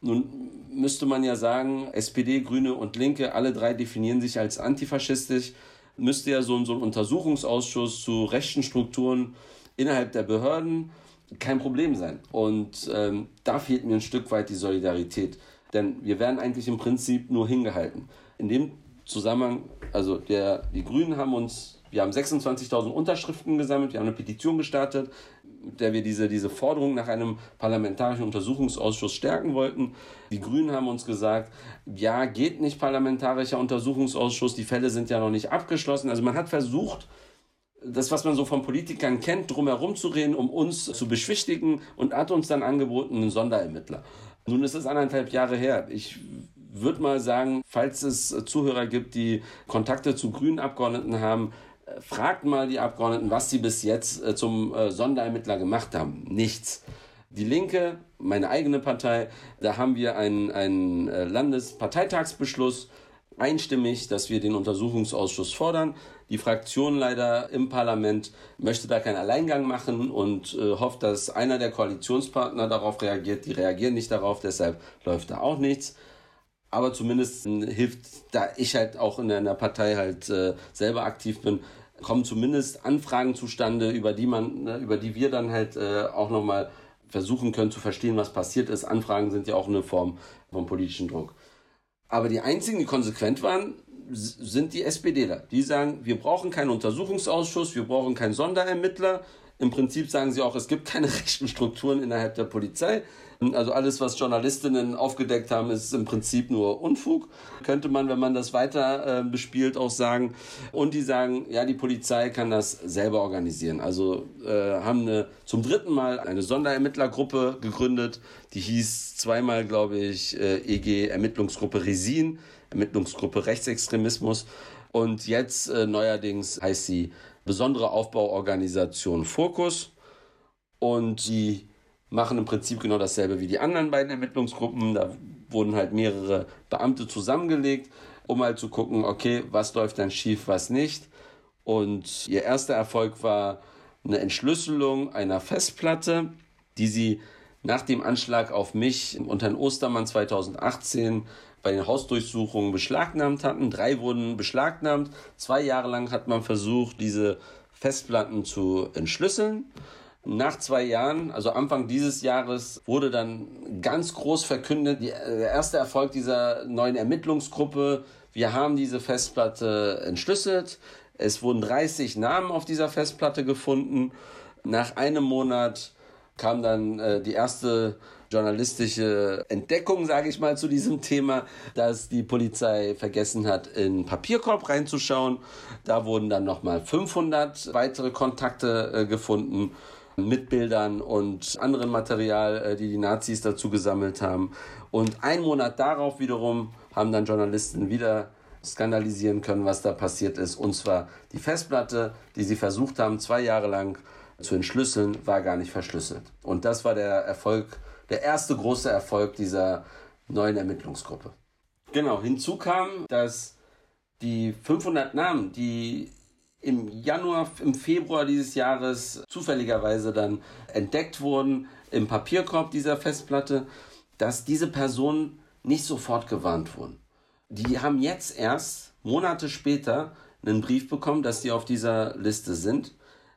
Nun müsste man ja sagen, SPD, Grüne und Linke, alle drei definieren sich als antifaschistisch. Müsste ja so, ein, so ein Untersuchungsausschuss zu rechten Strukturen innerhalb der Behörden kein Problem sein. Und ähm, da fehlt mir ein Stück weit die Solidarität. Denn wir werden eigentlich im Prinzip nur hingehalten. In dem Zusammenhang, also der, die Grünen haben uns wir haben 26.000 Unterschriften gesammelt, wir haben eine Petition gestartet, mit der wir diese, diese Forderung nach einem parlamentarischen Untersuchungsausschuss stärken wollten. Die Grünen haben uns gesagt, ja, geht nicht parlamentarischer Untersuchungsausschuss, die Fälle sind ja noch nicht abgeschlossen. Also man hat versucht, das, was man so von Politikern kennt, drumherum zu reden, um uns zu beschwichtigen und hat uns dann angeboten, einen Sonderermittler. Nun ist es anderthalb Jahre her. Ich würde mal sagen, falls es Zuhörer gibt, die Kontakte zu grünen Abgeordneten haben, fragt mal die Abgeordneten, was sie bis jetzt äh, zum äh, Sonderermittler gemacht haben. Nichts. Die Linke, meine eigene Partei, da haben wir einen, äh, Landesparteitagsbeschluss einstimmig, dass wir den Untersuchungsausschuss fordern. Die Fraktion leider im Parlament möchte da keinen Alleingang machen und äh, hofft, dass einer der Koalitionspartner darauf reagiert. Die reagieren nicht darauf, deshalb läuft da auch nichts. Aber zumindest hilft, da ich halt auch in einer Partei halt äh, selber aktiv bin, kommen zumindest Anfragen zustande, über die man, ne, über die wir dann halt äh, auch nochmal versuchen können zu verstehen, was passiert ist. Anfragen sind ja auch eine Form von politischen Druck. Aber die einzigen, die konsequent waren, sind die SPDler. Die sagen, wir brauchen keinen Untersuchungsausschuss, wir brauchen keinen Sonderermittler, im Prinzip sagen sie auch, es gibt keine rechten Strukturen innerhalb der Polizei. Also alles, was Journalistinnen aufgedeckt haben, ist im Prinzip nur Unfug. Könnte man, wenn man das weiter äh, bespielt, auch sagen. Und die sagen, ja, die Polizei kann das selber organisieren. Also äh, haben eine, zum dritten Mal eine Sonderermittlergruppe gegründet. Die hieß zweimal, glaube ich, äh, EG Ermittlungsgruppe Resin, Ermittlungsgruppe Rechtsextremismus. Und jetzt äh, neuerdings heißt sie besondere Aufbauorganisation Fokus und die machen im Prinzip genau dasselbe wie die anderen beiden Ermittlungsgruppen. Da wurden halt mehrere Beamte zusammengelegt, um halt zu gucken, okay, was läuft dann schief, was nicht. Und ihr erster Erfolg war eine Entschlüsselung einer Festplatte, die sie nach dem Anschlag auf mich und Herrn Ostermann 2018 bei den Hausdurchsuchungen beschlagnahmt hatten. Drei wurden beschlagnahmt. Zwei Jahre lang hat man versucht, diese Festplatten zu entschlüsseln. Nach zwei Jahren, also Anfang dieses Jahres, wurde dann ganz groß verkündet, die, der erste Erfolg dieser neuen Ermittlungsgruppe. Wir haben diese Festplatte entschlüsselt. Es wurden 30 Namen auf dieser Festplatte gefunden. Nach einem Monat kam dann äh, die erste journalistische Entdeckung, sage ich mal, zu diesem Thema, dass die Polizei vergessen hat, in Papierkorb reinzuschauen. Da wurden dann nochmal 500 weitere Kontakte äh, gefunden mit Bildern und anderem Material, äh, die die Nazis dazu gesammelt haben. Und ein Monat darauf wiederum haben dann Journalisten wieder skandalisieren können, was da passiert ist. Und zwar die Festplatte, die sie versucht haben, zwei Jahre lang zu entschlüsseln, war gar nicht verschlüsselt. Und das war der Erfolg der erste große Erfolg dieser neuen Ermittlungsgruppe. Genau, hinzu kam, dass die 500 Namen, die im Januar, im Februar dieses Jahres zufälligerweise dann entdeckt wurden im Papierkorb dieser Festplatte, dass diese Personen nicht sofort gewarnt wurden. Die haben jetzt erst Monate später einen Brief bekommen, dass sie auf dieser Liste sind.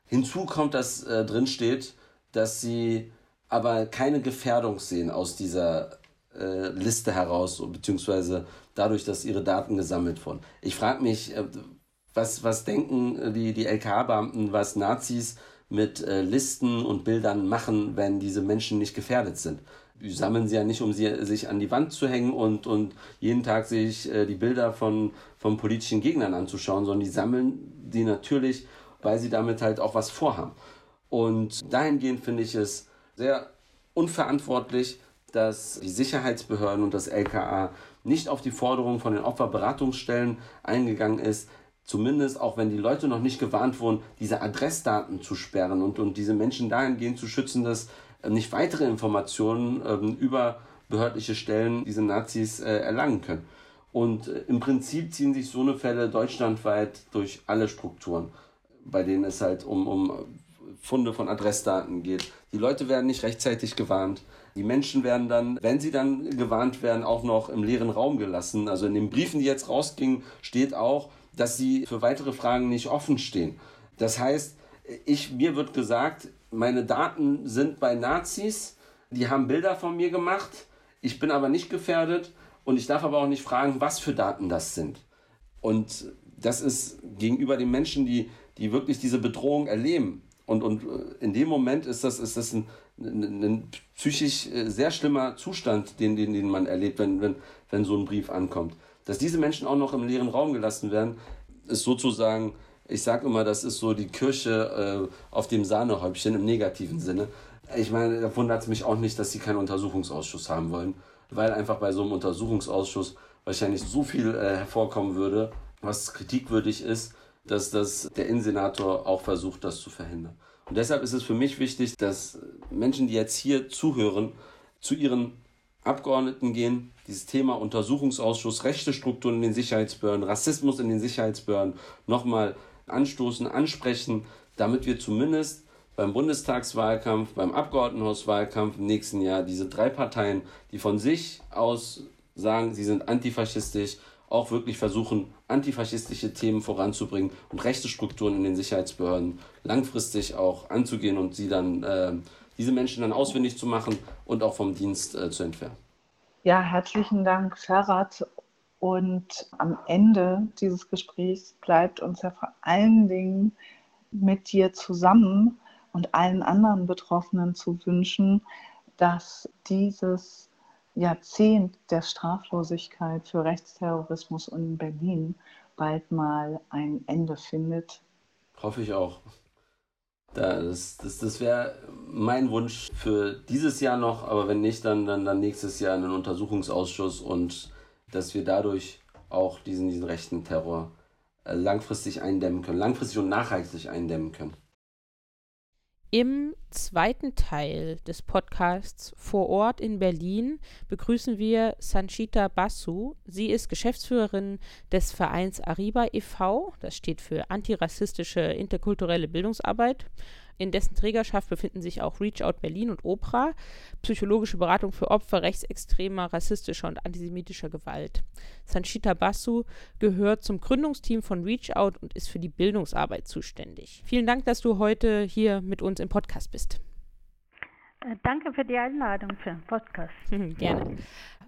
Hinzu kommt, dass äh, drin steht, dass sie aber keine Gefährdung sehen aus dieser äh, Liste heraus, beziehungsweise dadurch, dass ihre Daten gesammelt wurden. Ich frage mich, äh, was, was denken die, die LKA-Beamten, was Nazis mit äh, Listen und Bildern machen, wenn diese Menschen nicht gefährdet sind? Die sammeln sie ja nicht, um sie sich an die Wand zu hängen und, und jeden Tag sich äh, die Bilder von, von politischen Gegnern anzuschauen, sondern die sammeln die natürlich, weil sie damit halt auch was vorhaben. Und dahingehend finde ich es sehr unverantwortlich, dass die Sicherheitsbehörden und das LKA nicht auf die Forderungen von den Opferberatungsstellen eingegangen ist, zumindest auch wenn die Leute noch nicht gewarnt wurden, diese Adressdaten zu sperren und, und diese Menschen dahingehend zu schützen, dass äh, nicht weitere Informationen ähm, über behördliche Stellen diese Nazis äh, erlangen können. Und äh, im Prinzip ziehen sich so eine Fälle deutschlandweit durch alle Strukturen, bei denen es halt um, um Funde von Adressdaten geht. Die Leute werden nicht rechtzeitig gewarnt. Die Menschen werden dann, wenn sie dann gewarnt werden, auch noch im leeren Raum gelassen. Also in den Briefen, die jetzt rausgingen, steht auch, dass sie für weitere Fragen nicht offen stehen. Das heißt, ich, mir wird gesagt, meine Daten sind bei Nazis, die haben Bilder von mir gemacht, ich bin aber nicht gefährdet und ich darf aber auch nicht fragen, was für Daten das sind. Und das ist gegenüber den Menschen, die, die wirklich diese Bedrohung erleben. Und, und in dem Moment ist das, ist das ein, ein psychisch äh, sehr schlimmer Zustand, den, den, den man erlebt, wenn, wenn, wenn so ein Brief ankommt. Dass diese Menschen auch noch im leeren Raum gelassen werden, ist sozusagen, ich sage immer, das ist so die Kirche äh, auf dem Sahnehäubchen im negativen Sinne. Ich meine, da wundert es mich auch nicht, dass sie keinen Untersuchungsausschuss haben wollen, weil einfach bei so einem Untersuchungsausschuss wahrscheinlich so viel äh, hervorkommen würde, was kritikwürdig ist, dass das der Innensenator auch versucht, das zu verhindern. Und deshalb ist es für mich wichtig, dass Menschen, die jetzt hier zuhören, zu ihren Abgeordneten gehen, dieses Thema Untersuchungsausschuss, rechte Strukturen in den Sicherheitsbehörden, Rassismus in den Sicherheitsbehörden nochmal anstoßen, ansprechen, damit wir zumindest beim Bundestagswahlkampf, beim Abgeordnetenhauswahlkampf im nächsten Jahr diese drei Parteien, die von sich aus sagen, sie sind antifaschistisch, auch wirklich versuchen, antifaschistische Themen voranzubringen und rechte Strukturen in den Sicherheitsbehörden langfristig auch anzugehen und sie dann, äh, diese Menschen dann ausfindig zu machen und auch vom Dienst äh, zu entfernen. Ja, herzlichen Dank, Ferrat. Und am Ende dieses Gesprächs bleibt uns ja vor allen Dingen mit dir zusammen und allen anderen Betroffenen zu wünschen, dass dieses Jahrzehnt der Straflosigkeit für Rechtsterrorismus in Berlin bald mal ein Ende findet. Hoffe ich auch. Das, das, das wäre mein Wunsch für dieses Jahr noch, aber wenn nicht, dann, dann, dann nächstes Jahr einen Untersuchungsausschuss und dass wir dadurch auch diesen, diesen rechten Terror äh, langfristig eindämmen können, langfristig und nachhaltig eindämmen können. Im zweiten Teil des Podcasts vor Ort in Berlin begrüßen wir Sanchita Basu. Sie ist Geschäftsführerin des Vereins Ariba e.V., das steht für antirassistische interkulturelle Bildungsarbeit. In dessen Trägerschaft befinden sich auch Reach Out Berlin und Opera, psychologische Beratung für Opfer rechtsextremer, rassistischer und antisemitischer Gewalt. Sanchita Basu gehört zum Gründungsteam von Reach Out und ist für die Bildungsarbeit zuständig. Vielen Dank, dass du heute hier mit uns im Podcast bist. Äh, danke für die Einladung für den Podcast. Gerne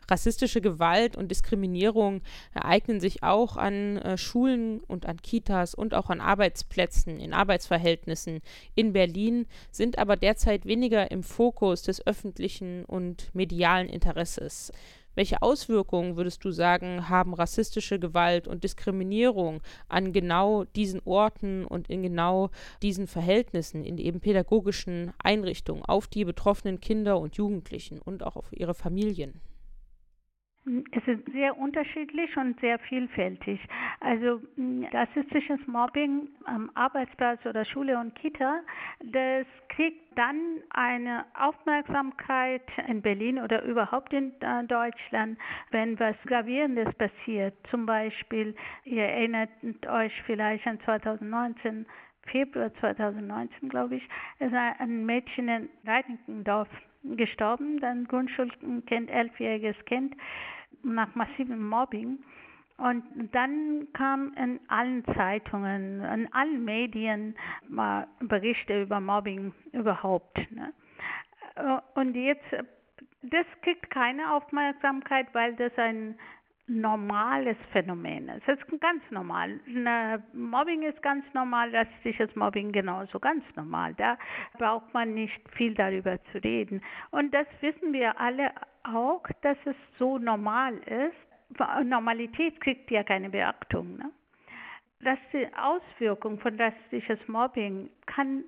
rassistische Gewalt und Diskriminierung ereignen sich auch an äh, Schulen und an Kitas und auch an Arbeitsplätzen, in Arbeitsverhältnissen in Berlin, sind aber derzeit weniger im Fokus des öffentlichen und medialen Interesses. Welche Auswirkungen würdest du sagen, haben rassistische Gewalt und Diskriminierung an genau diesen Orten und in genau diesen Verhältnissen, in eben pädagogischen Einrichtungen, auf die betroffenen Kinder und Jugendlichen und auch auf ihre Familien? Es ist sehr unterschiedlich und sehr vielfältig. Also rassistisches Mobbing am Arbeitsplatz oder Schule und Kita, das kriegt dann eine Aufmerksamkeit in Berlin oder überhaupt in äh, Deutschland, wenn was Gravierendes passiert. Zum Beispiel, ihr erinnert euch vielleicht an 2019, Februar 2019, glaube ich, ist ein Mädchen in Reinickendorf gestorben, ein Grundschulkind, elfjähriges Kind, nach massivem Mobbing. Und dann kam in allen Zeitungen, in allen Medien mal Berichte über Mobbing überhaupt. Ne? Und jetzt Das kriegt keine Aufmerksamkeit, weil das ein normales Phänomen ist. Es ist ganz normal. Mobbing ist ganz normal, rassistisches Mobbing genauso, ganz normal. Da braucht man nicht viel darüber zu reden. Und das wissen wir alle auch, dass es so normal ist. Normalität kriegt ja keine Beachtung. Ne? Dass die Auswirkung von rassistisches Mobbing kann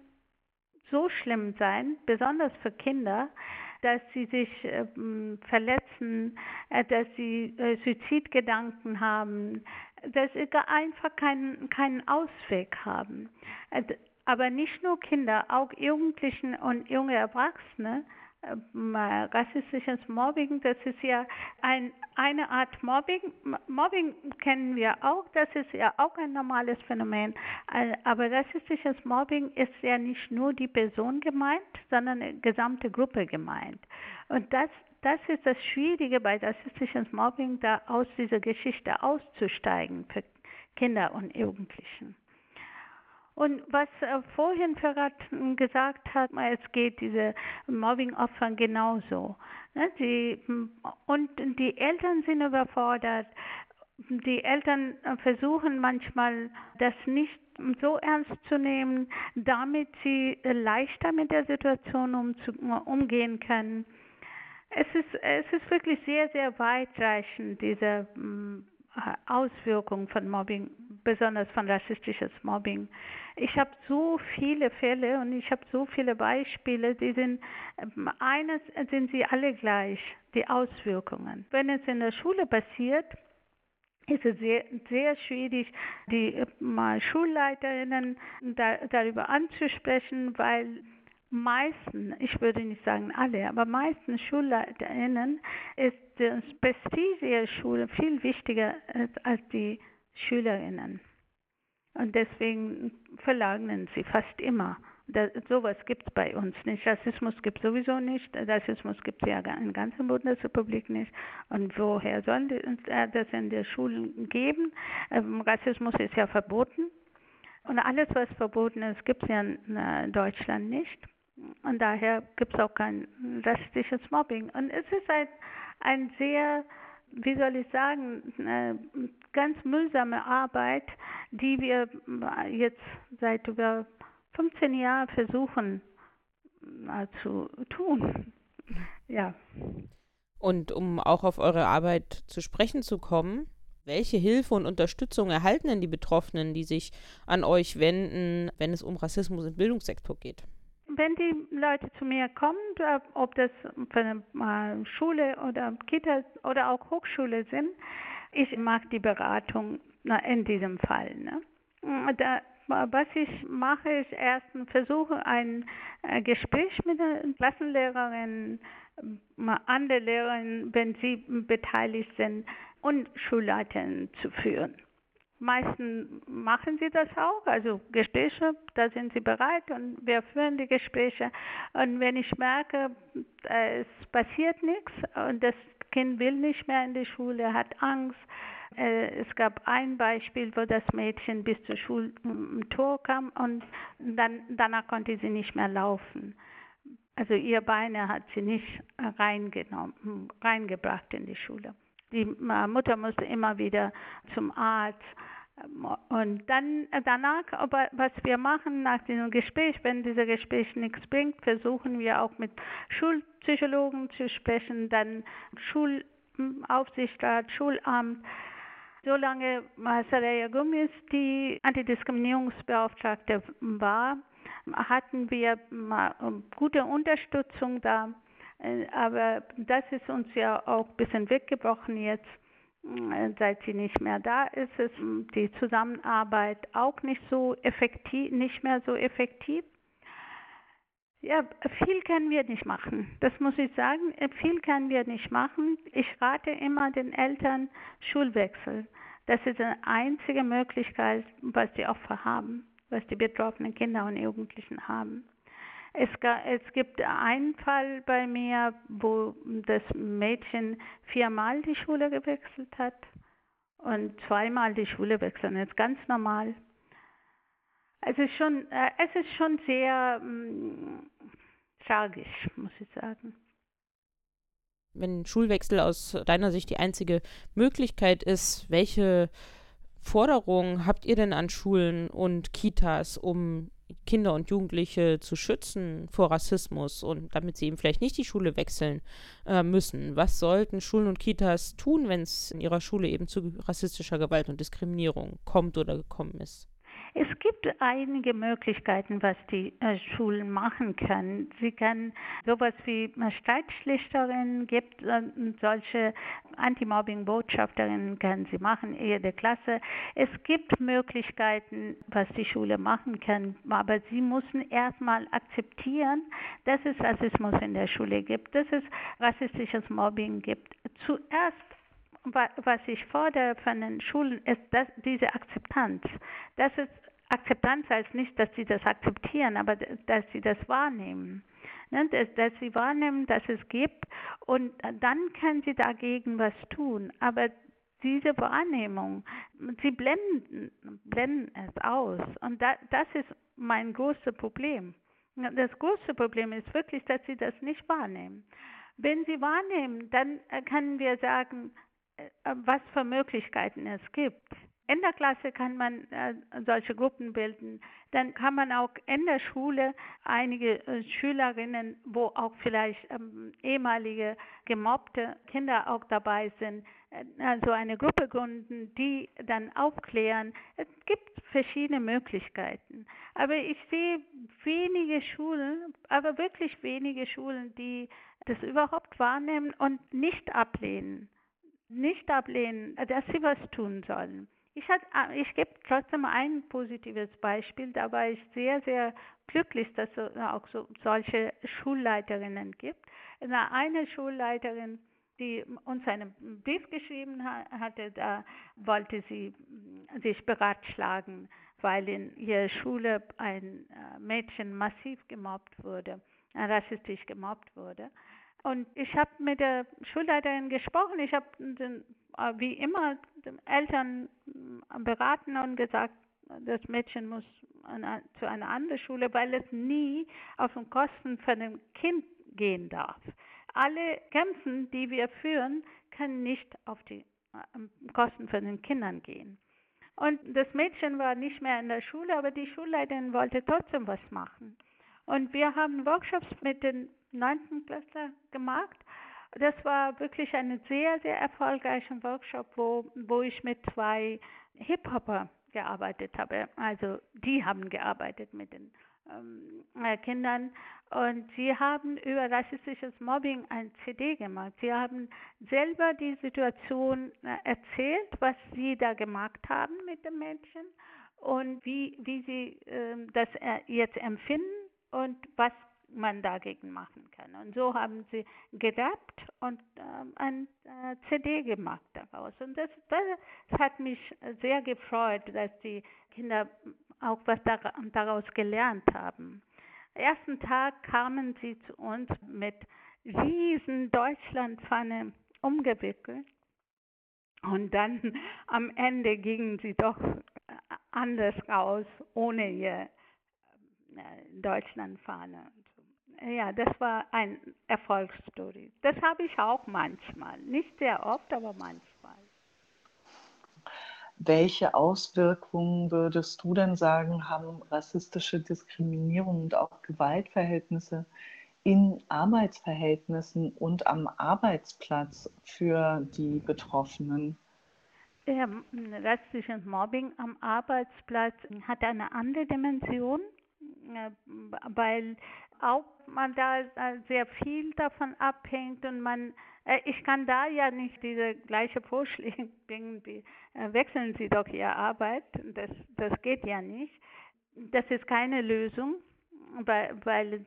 so schlimm sein, besonders für Kinder, dass sie sich ähm, verletzen, äh, dass sie äh, Suizidgedanken haben, dass sie einfach keinen, keinen Ausweg haben. Äh, aber nicht nur Kinder, auch Jugendlichen und junge Erwachsene rassistisches Mobbing, das ist ja ein, eine Art Mobbing. Mobbing kennen wir auch, das ist ja auch ein normales Phänomen. Aber rassistisches Mobbing ist ja nicht nur die Person gemeint, sondern eine gesamte Gruppe gemeint. Und das, das ist das Schwierige bei rassistischem Mobbing, da aus dieser Geschichte auszusteigen für Kinder und Jugendlichen. Und was äh, vorhin Ferrat gesagt hat, es geht diese Mobbing-Opfern genauso. Ne? Die, und die Eltern sind überfordert. Die Eltern äh, versuchen manchmal, das nicht so ernst zu nehmen, damit sie leichter mit der Situation umzu, umgehen können. Es ist, es ist wirklich sehr, sehr weitreichend, diese Auswirkungen von Mobbing, besonders von rassistisches Mobbing. Ich habe so viele Fälle und ich habe so viele Beispiele, die sind, eines sind sie alle gleich, die Auswirkungen. Wenn es in der Schule passiert, ist es sehr, sehr schwierig, die mal Schulleiterinnen da, darüber anzusprechen, weil meisten, ich würde nicht sagen alle, aber meisten SchulleiterInnen ist das Prestige ihrer Schule viel wichtiger als die SchülerInnen. Und deswegen verleugnen sie fast immer. Das, sowas gibt es bei uns nicht. Rassismus gibt es sowieso nicht. Rassismus gibt es ja in der ganzen Bundesrepublik nicht. Und woher soll das in den Schulen geben? Ähm, Rassismus ist ja verboten. Und alles, was verboten ist, gibt es ja in äh, Deutschland nicht. Und daher gibt es auch kein rassistisches Mobbing. Und es ist ein, ein sehr, wie soll ich sagen, eine ganz mühsame Arbeit, die wir jetzt seit über 15 Jahren versuchen äh, zu tun. Ja. Und um auch auf eure Arbeit zu sprechen zu kommen, welche Hilfe und Unterstützung erhalten denn die Betroffenen, die sich an euch wenden, wenn es um Rassismus im Bildungssektor geht? Wenn die Leute zu mir kommen, ob das für eine Schule oder Kita oder auch Hochschule sind, ich mag die Beratung in diesem Fall. Ne? Da, was ich mache, ist erstens versuche ein äh, Gespräch mit der Klassenlehrerin, andere Lehrerinnen, wenn sie beteiligt sind, und Schulleitern zu führen. Meistens machen sie das auch, also Gespräche, da sind sie bereit und wir führen die Gespräche. Und wenn ich merke, es passiert nichts und das Kind will nicht mehr in die Schule, hat Angst. Äh, es gab ein Beispiel, wo das Mädchen bis zur Schultor kam und dann, danach konnte sie nicht mehr laufen. Also ihr Beine hat sie nicht reingenommen, reingebracht in die Schule. Die Mutter musste immer wieder zum Arzt. Und dann danach, was wir machen nach diesem Gespräch, wenn dieses Gespräch nichts bringt, versuchen wir auch mit Schulpsychologen zu sprechen, dann Schulaufsichtsrat, Schulamt. Solange Saraya Gummis die Antidiskriminierungsbeauftragte war, hatten wir gute Unterstützung da. Äh, aber das ist uns ja auch ein bisschen weggebrochen jetzt. Äh, seit sie nicht mehr da ist, ist die Zusammenarbeit auch nicht so effektiv, nicht mehr so effektiv. Ja, viel können wir nicht machen. Das muss ich sagen. Viel können wir nicht machen. Ich rate immer den Eltern Schulwechsel. Das ist eine einzige Möglichkeit, was die Opfer haben, was die betroffenen Kinder und Jugendlichen haben. Es, es gibt einen Fall bei mir, wo das Mädchen viermal die Schule gewechselt hat und zweimal die Schule wechseln. Das ist ganz normal. Es ist schon, äh, es ist schon sehr mh, mm, tragisch, muss ich sagen. wenn Schulwechsel aus deiner Sicht die einzige Möglichkeit ist, welche Forderungen habt ihr denn an Schulen und Kitas, um Kinder und Jugendliche zu schützen vor Rassismus und damit sie eben vielleicht nicht die Schule wechseln äh, müssen? Was sollten Schulen und Kitas tun, wenn es in ihrer Schule eben zu rassistischer Gewalt und Diskriminierung kommt oder gekommen ist? Es gibt einige Möglichkeiten, was die äh, Schulen machen können. Sie können sowas wie äh, Streitschlichterinnen gibt äh, solche Anti-Mobbing-Botschafterinnen können sie machen, jede Klasse. Es gibt Möglichkeiten, was die Schule machen kann, aber sie müssen erstmal akzeptieren, dass es Rassismus in der Schule gibt, dass es rassistisches Mobbing gibt. Zuerst was ich fordere von den Schulen, ist dass diese Akzeptanz. Das ist Akzeptanz heißt nicht, dass sie das akzeptieren, aber dass sie das wahrnehmen. Ne? Dass, dass, sie wahrnehmen, dass es gibt und dann können sie dagegen was tun. Aber diese Wahrnehmung, sie blenden, blenden es aus. Und da, das ist mein großes Problem. Das große Problem ist wirklich, dass sie das nicht wahrnehmen. Wenn sie wahrnehmen, dann können wir sagen, äh, was für Möglichkeiten es gibt. In der Klasse kann man äh, solche Gruppen bilden. Dann kann man auch in der Schule einige äh, Schülerinnen, wo auch vielleicht ähm, ehemalige gemobbte Kinder auch dabei sind, äh, also eine Gruppe gründen, die dann aufklären. Es gibt verschiedene Möglichkeiten. Aber ich sehe wenige Schulen, aber wirklich wenige Schulen, die das überhaupt wahrnehmen und nicht ablehnen nicht ablehnen, dass sie was tun sollen. Ich, hat, ich gebe trotzdem ein positives Beispiel. Da war ich sehr, sehr glücklich, dass es auch so, solche Schulleiterinnen gibt. Eine Schulleiterin, die uns einen Brief geschrieben hatte, da wollte sie sich beratschlagen, weil in ihrer Schule ein äh, Mädchen massiv gemobbt wurde, rassistisch gemobbt wurde. Und ich habe mit der Schulleiterin gesprochen. Ich habe äh, wie immer den Eltern äh, beraten und gesagt, das Mädchen muss eine, zu einer anderen Schule, weil es nie auf den Kosten von dem Kind gehen darf. Alle Kämpfe, die wir führen, können nicht auf die äh, Kosten von den Kindern gehen. Und das Mädchen war nicht mehr in der Schule, aber die Schulleiterin wollte trotzdem was machen. Und wir haben Workshops mit den 9. Klasse gemacht. Das war wirklich ein sehr, sehr erfolgreicher Workshop, wo, wo ich mit zwei Hip-Hopper gearbeitet habe. Also die haben gearbeitet mit den ähm, äh, Kindern und sie haben über rassistisches Mobbing ein CD gemacht. Sie haben selber die Situation äh, erzählt, was sie da gemacht haben mit dem Mädchen und wie, wie sie äh, das äh, jetzt empfinden und was man dagegen machen kann. Und so haben sie gerappt und ähm, ein äh, CD gemacht daraus. Und das, das hat mich sehr gefreut, dass die Kinder auch was daraus gelernt haben. Am ersten Tag kamen sie zu uns mit riesen Deutschlandpfanne umgewickelt. Und dann am Ende gingen sie doch anders raus, ohne ihr äh, Deutschlandfahne. Ja, das war ein Erfolgsstory. Das habe ich auch manchmal. Nicht sehr oft, aber manchmal. Welche Auswirkungen würdest du denn sagen, haben rassistische Diskriminierung und auch Gewaltverhältnisse in Arbeitsverhältnissen und am Arbeitsplatz für die Betroffenen? Ja, rassistisches Mobbing am Arbeitsplatz hat eine andere Dimension, äh, weil auch man da äh, sehr viel davon abhängt und man, äh, ich kann da ja nicht diese gleiche Vorschläge bringen, wie äh, wechseln Sie doch Ihre Arbeit, das, das geht ja nicht. Das ist keine Lösung, weil, weil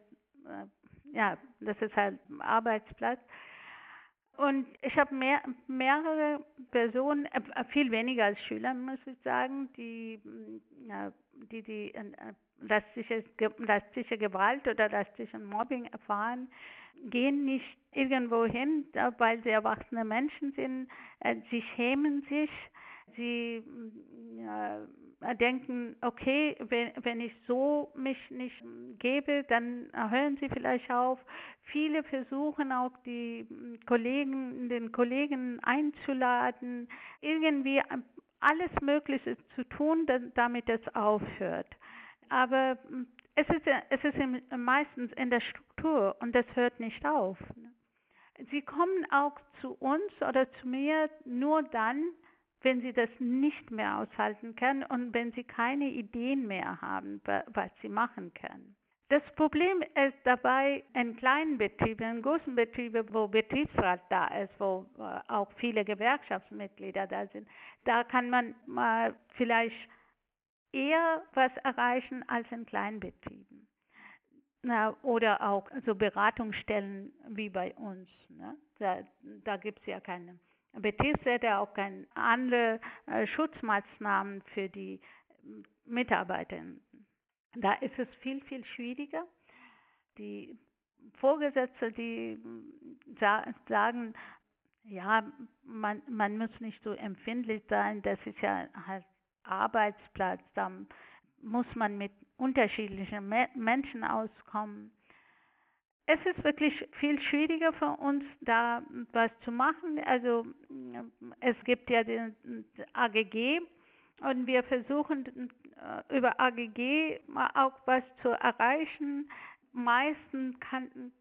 ja, das ist halt Arbeitsplatz. Und ich habe mehr, mehrere Personen, viel weniger als Schüler, muss ich sagen, die die, die rassische, rassische Gewalt oder rassischen Mobbing erfahren, gehen nicht irgendwo hin, weil sie erwachsene Menschen sind. Äh, sie schämen sich, sie denken, okay, wenn, wenn ich so mich nicht gebe, dann hören sie vielleicht auf. Viele versuchen auch die Kollegen, den Kollegen einzuladen, irgendwie alles Mögliche zu tun, damit es aufhört. Aber es ist, es ist meistens in der Struktur und das hört nicht auf. Sie kommen auch zu uns oder zu mir nur dann, wenn sie das nicht mehr aushalten können und wenn sie keine Ideen mehr haben, was sie machen können. Das Problem ist dabei in kleinen Betrieben, in großen Betrieben, wo Betriebsrat da ist, wo äh, auch viele Gewerkschaftsmitglieder da sind, da kann man mal vielleicht eher was erreichen als in kleinen Betrieben. Na, oder auch so Beratungsstellen wie bei uns. Ne? Da, da gibt es ja keine Betriebsräte, auch keine andere äh, Schutzmaßnahmen für die Mitarbeiter. Da ist es viel, viel schwieriger. Die Vorgesetzte, die sagen, ja, man, man muss nicht so empfindlich sein, das ist ja halt Arbeitsplatz, da muss man mit unterschiedlichen Menschen auskommen. Es ist wirklich viel schwieriger für uns, da was zu machen. Also es gibt ja den AGG und wir versuchen äh, über AGG auch was zu erreichen. Meistens kann,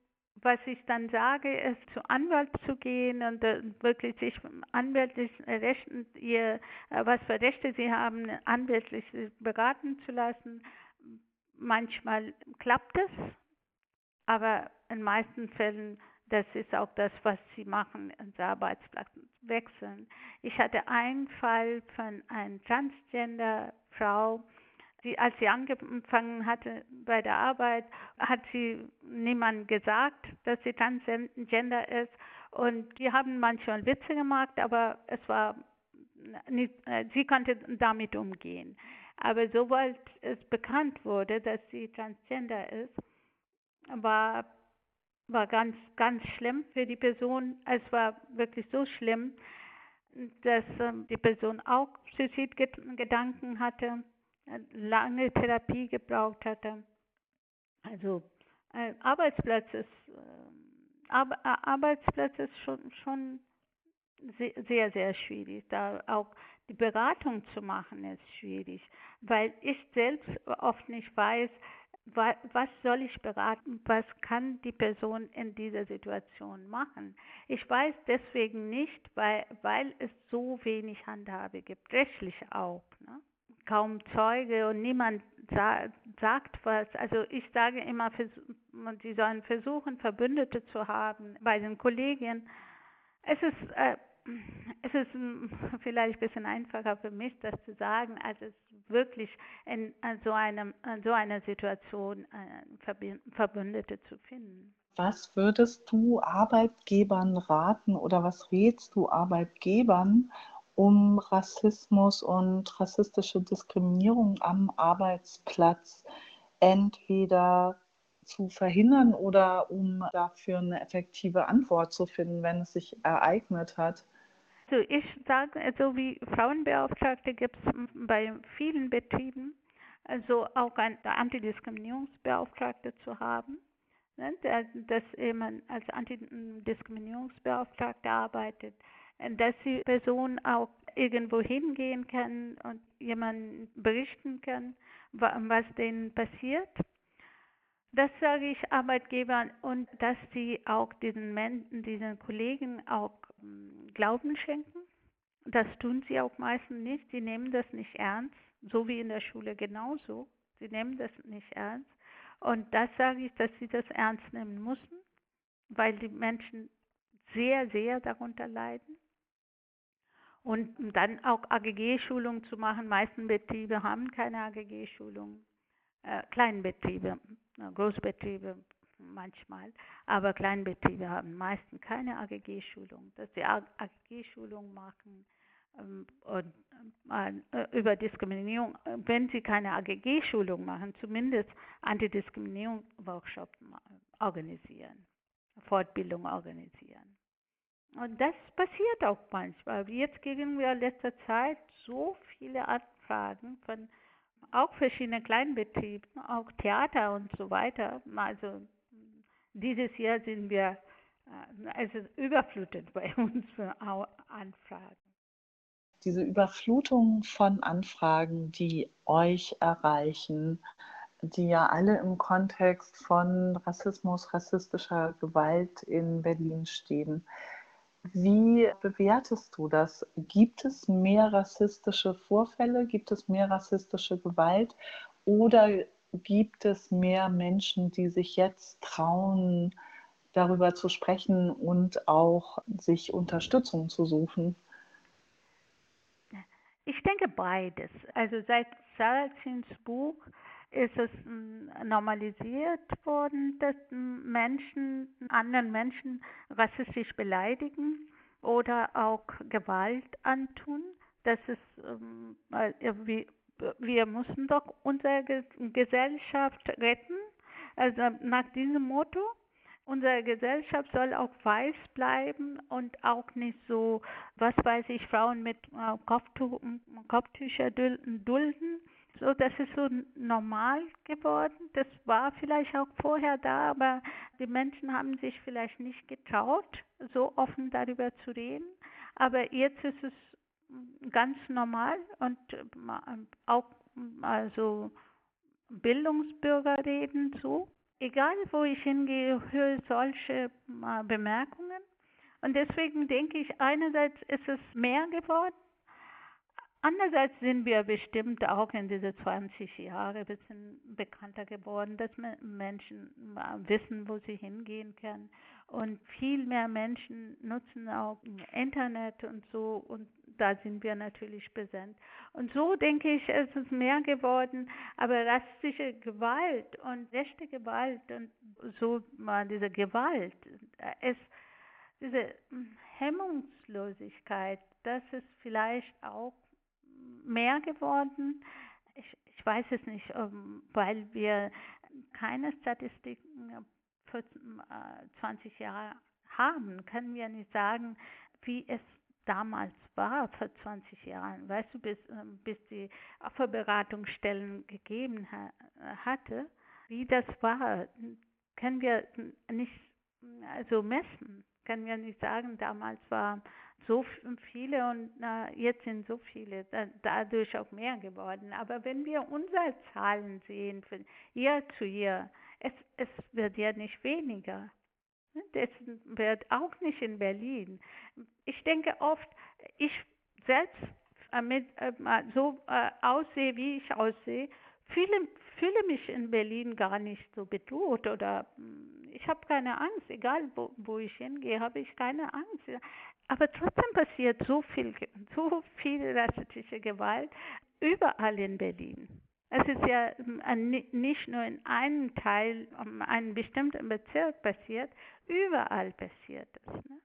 was ich dann sage, ist zu Anwalt zu gehen und äh, wirklich sich anwältlich Rechten, ihr, äh, was für Rechte sie haben, anwältlich beraten zu lassen. Manchmal klappt es, aber in meisten Fällen, das ist auch das, was sie machen, ins Arbeitsplatz wechseln. Ich hatte einen Fall von einer Transgender-Frau, Sie, als sie angefangen hatte bei der Arbeit, hat sie niemand gesagt, dass sie Transgender ist. Und die haben manchmal Witze gemacht, aber es war nicht, äh, sie konnte damit umgehen. Aber sobald es bekannt wurde, dass sie Transgender ist, war, war ganz, ganz schlimm für die Person. Es war wirklich so schlimm, dass ähm, die Person auch Suizidgedanken hatte lange Therapie gebraucht hatte. Also äh, Arbeitsplatz ist äh, Ar Arbeitsplatz ist schon schon sehr sehr schwierig. Da auch die Beratung zu machen ist schwierig, weil ich selbst oft nicht weiß, was soll ich beraten, was kann die Person in dieser Situation machen. Ich weiß deswegen nicht, weil, weil es so wenig Handhabe gibt, rechtlich auch. Ne? Kaum Zeuge und niemand sa sagt was. Also ich sage immer, sie sollen versuchen, Verbündete zu haben bei den Kollegen. Es ist, äh, es ist vielleicht ein bisschen einfacher für mich, das zu sagen, als es wirklich in so, einem, in so einer Situation äh, Verbündete zu finden. Was würdest du Arbeitgebern raten oder was rätst du Arbeitgebern, um Rassismus und rassistische Diskriminierung am Arbeitsplatz entweder zu verhindern oder um dafür eine effektive Antwort zu finden, wenn es sich ereignet hat? Also ich sage, so wie Frauenbeauftragte gibt es bei vielen Betrieben, also auch eine Antidiskriminierungsbeauftragte zu haben, ne, dass jemand als Antidiskriminierungsbeauftragte arbeitet dass die Person auch irgendwo hingehen kann und jemand berichten kann, was denen passiert. Das sage ich Arbeitgebern und dass sie auch diesen Menschen, diesen Kollegen auch hm, Glauben schenken. Das tun sie auch meistens nicht. Sie nehmen das nicht ernst, so wie in der Schule genauso. Sie nehmen das nicht ernst. Und das sage ich, dass sie das ernst nehmen müssen, weil die Menschen sehr, sehr darunter leiden. Und dann auch AGG-Schulung zu machen. Meisten Betriebe haben keine AGG-Schulung. Äh, Kleinbetriebe, äh, Großbetriebe manchmal, aber Kleinbetriebe haben meistens keine AGG-Schulung. Dass sie AGG-Schulung machen ähm, und äh, über Diskriminierung, wenn sie keine AGG-Schulung machen, zumindest Antidiskriminierung-Workshops organisieren, Fortbildung organisieren. Und das passiert auch manchmal. Jetzt kriegen wir in letzter Zeit so viele Anfragen von auch verschiedenen Kleinbetrieben, auch Theater und so weiter. Also dieses Jahr sind wir äh, also überflutet bei uns für Anfragen. Diese Überflutung von Anfragen, die euch erreichen, die ja alle im Kontext von Rassismus, rassistischer Gewalt in Berlin stehen. Wie bewertest du das? Gibt es mehr rassistische Vorfälle? Gibt es mehr rassistische Gewalt? Oder gibt es mehr Menschen, die sich jetzt trauen, darüber zu sprechen und auch sich Unterstützung zu suchen? Ich denke beides. Also seit Sarazins Buch ist es hm, normalisiert worden, dass Menschen anderen Menschen rassistisch beleidigen oder auch Gewalt antun. Das ist, ähm, wir, müssen doch unsere Gesellschaft retten. Also nach diesem Motto, unsere Gesellschaft soll auch weiß bleiben und auch nicht so, was weiß ich, Frauen mit äh, Kopftuch, Kopftücher dulden so, das ist so normal geworden. Das war vielleicht auch vorher da, aber die Menschen haben sich vielleicht nicht getraut, so offen darüber zu reden. Aber jetzt ist es ganz normal und auch also Bildungsbürger reden so. Egal wo ich hingehe, höre solche Bemerkungen. Und deswegen denke ich, einerseits ist es mehr geworden, Andererseits sind wir bestimmt auch in diese 20 Jahre ein bisschen bekannter geworden, dass Menschen wissen, wo sie hingehen können. Und viel mehr Menschen nutzen auch Internet und so. Und da sind wir natürlich präsent. Und so denke ich, ist es mehr geworden. Aber rassistische Gewalt und rechte Gewalt und so diese Gewalt ist diese Hemmungslosigkeit, das ist vielleicht auch mehr geworden? Ich, ich weiß es nicht, ähm, weil wir keine Statistiken für 20 äh, Jahre haben, können wir nicht sagen, wie es damals war, vor 20 Jahren. Weißt du, bis, ähm, bis die Opferberatungsstellen gegeben hatte, wie das war, können wir nicht also messen kann ja nicht sagen, damals waren so viele und äh, jetzt sind so viele, da, dadurch auch mehr geworden. Aber wenn wir unsere Zahlen sehen, von Jahr zu Jahr, es, es wird ja nicht weniger. Es wird auch nicht in Berlin. Ich denke oft, ich selbst äh, mit, äh, so äh, aussehe, wie ich aussehe, fühle, fühle mich in Berlin gar nicht so bedroht oder hm, ich habe keine Angst, egal wo, wo ich hingehe, habe ich keine Angst. Aber trotzdem passiert so viel, so viel rassistische Gewalt überall in Berlin. Es ist ja hm, nicht nur in einem Teil, in einem bestimmten Bezirk passiert, überall passiert es. Ne?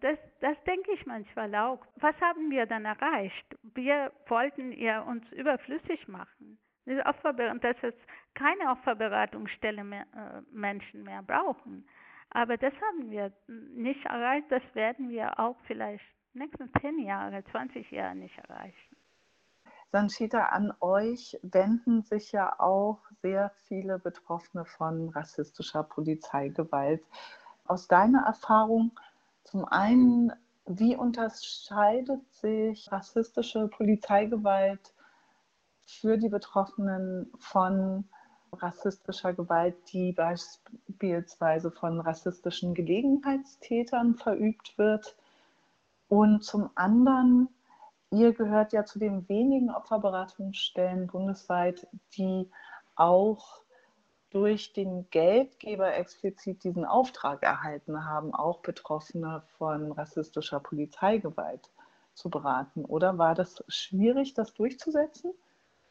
Das, das denke ich manchmal auch. Was haben wir dann erreicht? Wir wollten ja uns überflüssig machen. Dass es keine Opferberatungsstelle mehr, äh, Menschen mehr brauchen. Aber das haben wir nicht erreicht. Das werden wir auch vielleicht nächsten zehn Jahre, 20 Jahre nicht erreichen. Sanchita, an euch wenden sich ja auch sehr viele Betroffene von rassistischer Polizeigewalt. Aus deiner Erfahrung, zum einen, wie unterscheidet sich rassistische Polizeigewalt für die Betroffenen von rassistischer Gewalt, die beispielsweise von rassistischen Gelegenheitstätern verübt wird. Und zum anderen, ihr gehört ja zu den wenigen Opferberatungsstellen bundesweit, die auch durch den Geldgeber explizit diesen Auftrag erhalten haben, auch Betroffene von rassistischer Polizeigewalt zu beraten. Oder war das schwierig, das durchzusetzen?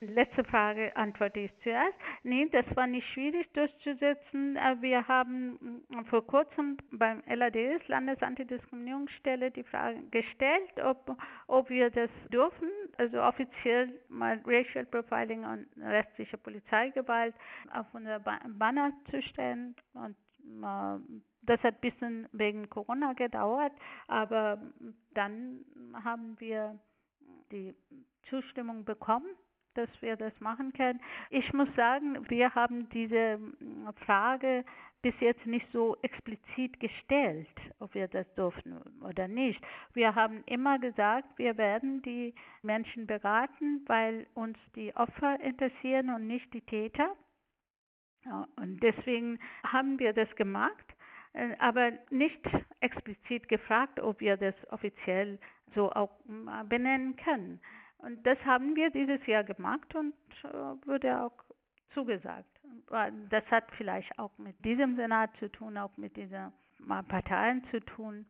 Letzte Frage antworte ich zuerst. Nee, das war nicht schwierig durchzusetzen. Äh, wir haben mm, vor kurzem beim LADS, Landesantidiskriminierungsstelle, die Frage gestellt, ob, ob wir das dürfen, also offiziell mal Racial Profiling und restliche Polizeigewalt auf unser Banner zu stellen. Und äh, das hat ein bisschen wegen Corona gedauert, aber dann haben wir die Zustimmung bekommen dass wir das machen können. Ich muss sagen, wir haben diese Frage bis jetzt nicht so explizit gestellt, ob wir das durften oder nicht. Wir haben immer gesagt, wir werden die Menschen beraten, weil uns die Opfer interessieren und nicht die Täter. und deswegen haben wir das gemacht, äh, aber nicht explizit gefragt, ob wir das offiziell so auch benennen können. Und das haben wir dieses Jahr gemacht und äh, wurde auch zugesagt. Das hat vielleicht auch mit diesem Senat zu tun, auch mit diesen Parteien zu tun,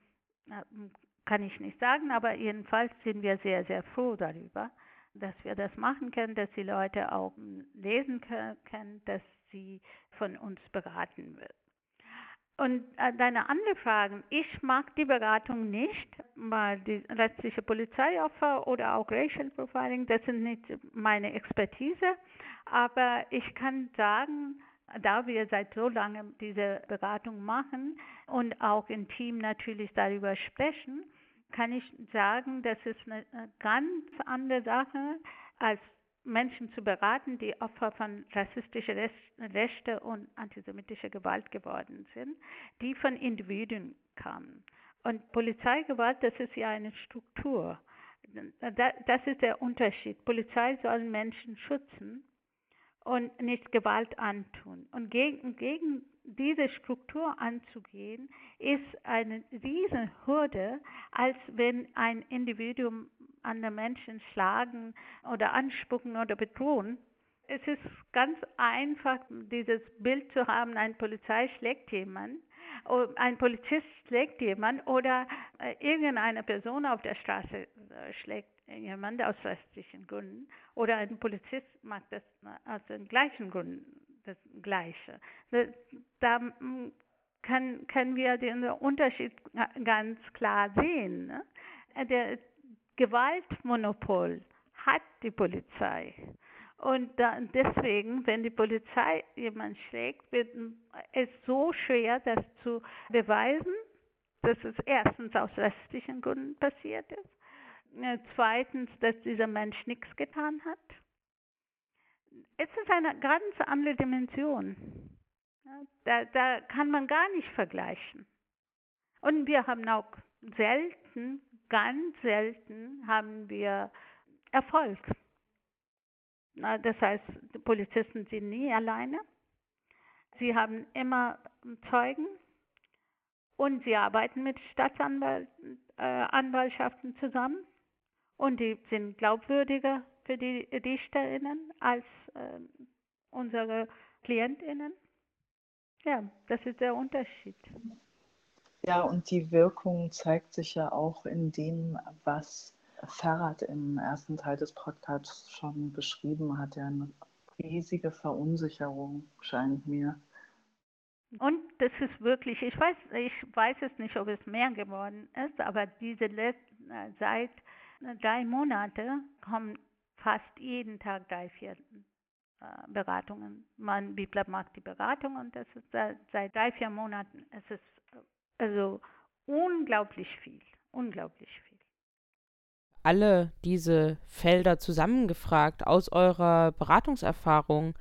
kann ich nicht sagen, aber jedenfalls sind wir sehr, sehr froh darüber, dass wir das machen können, dass die Leute auch lesen können, dass sie von uns beraten wird. Und äh, deine andere Frage, ich mag die Beratung nicht, weil die letztliche Polizeiopfer oder auch Racial Profiling, das sind nicht meine Expertise. Aber ich kann sagen, da wir seit so langem diese Beratung machen und auch im Team natürlich darüber sprechen, kann ich sagen, das ist eine ganz andere Sache, als Menschen zu beraten, die Opfer von rassistischer Rechte und antisemitischer Gewalt geworden sind, die von Individuen kamen. Und Polizeigewalt, das ist ja eine Struktur. Das ist der Unterschied. Polizei soll Menschen schützen und nicht Gewalt antun. Und gegen, gegen diese Struktur anzugehen, ist eine Riesenhürde, als wenn ein Individuum andere Menschen schlagen oder anspucken oder bedrohen. Es ist ganz einfach, dieses Bild zu haben, ein Polizei schlägt jemand, ein Polizist schlägt jemand oder äh, irgendeine Person auf der Straße äh, schlägt jemand aus rechtlichen Gründen oder ein Polizist macht das aus den gleichen Gründen das Gleiche. Da kann, können wir den Unterschied ganz klar sehen. Ne? Der Gewaltmonopol hat die Polizei. Und deswegen, wenn die Polizei jemanden schlägt, wird es so schwer, das zu beweisen, dass es erstens aus rechtlichen Gründen passiert ist äh, zweitens, dass dieser Mensch nichts getan hat. Es ist eine ganz andere Dimension. Da, da kann man gar nicht vergleichen. Und wir haben auch selten, ganz selten haben wir Erfolg. Das heißt, die Polizisten sind nie alleine. Sie haben immer Zeugen und sie arbeiten mit Staatsanwaltschaften äh, zusammen und die sind glaubwürdiger für die Dichterinnen als äh, unsere Klientinnen. Ja, das ist der Unterschied. Ja, und die Wirkung zeigt sich ja auch in dem, was Ferrat im ersten Teil des Podcasts schon beschrieben hat. Ja, eine riesige Verunsicherung scheint mir. Und das ist wirklich, ich weiß, ich weiß es nicht, ob es mehr geworden ist, aber diese letzte, äh, seit drei Monate kommen fast jeden Tag drei, vier Beratungen. Man, Bibler mag die Beratung und das ist seit, seit drei, vier Monaten. Es ist also unglaublich viel, unglaublich viel. Alle diese Felder zusammengefragt aus eurer Beratungserfahrung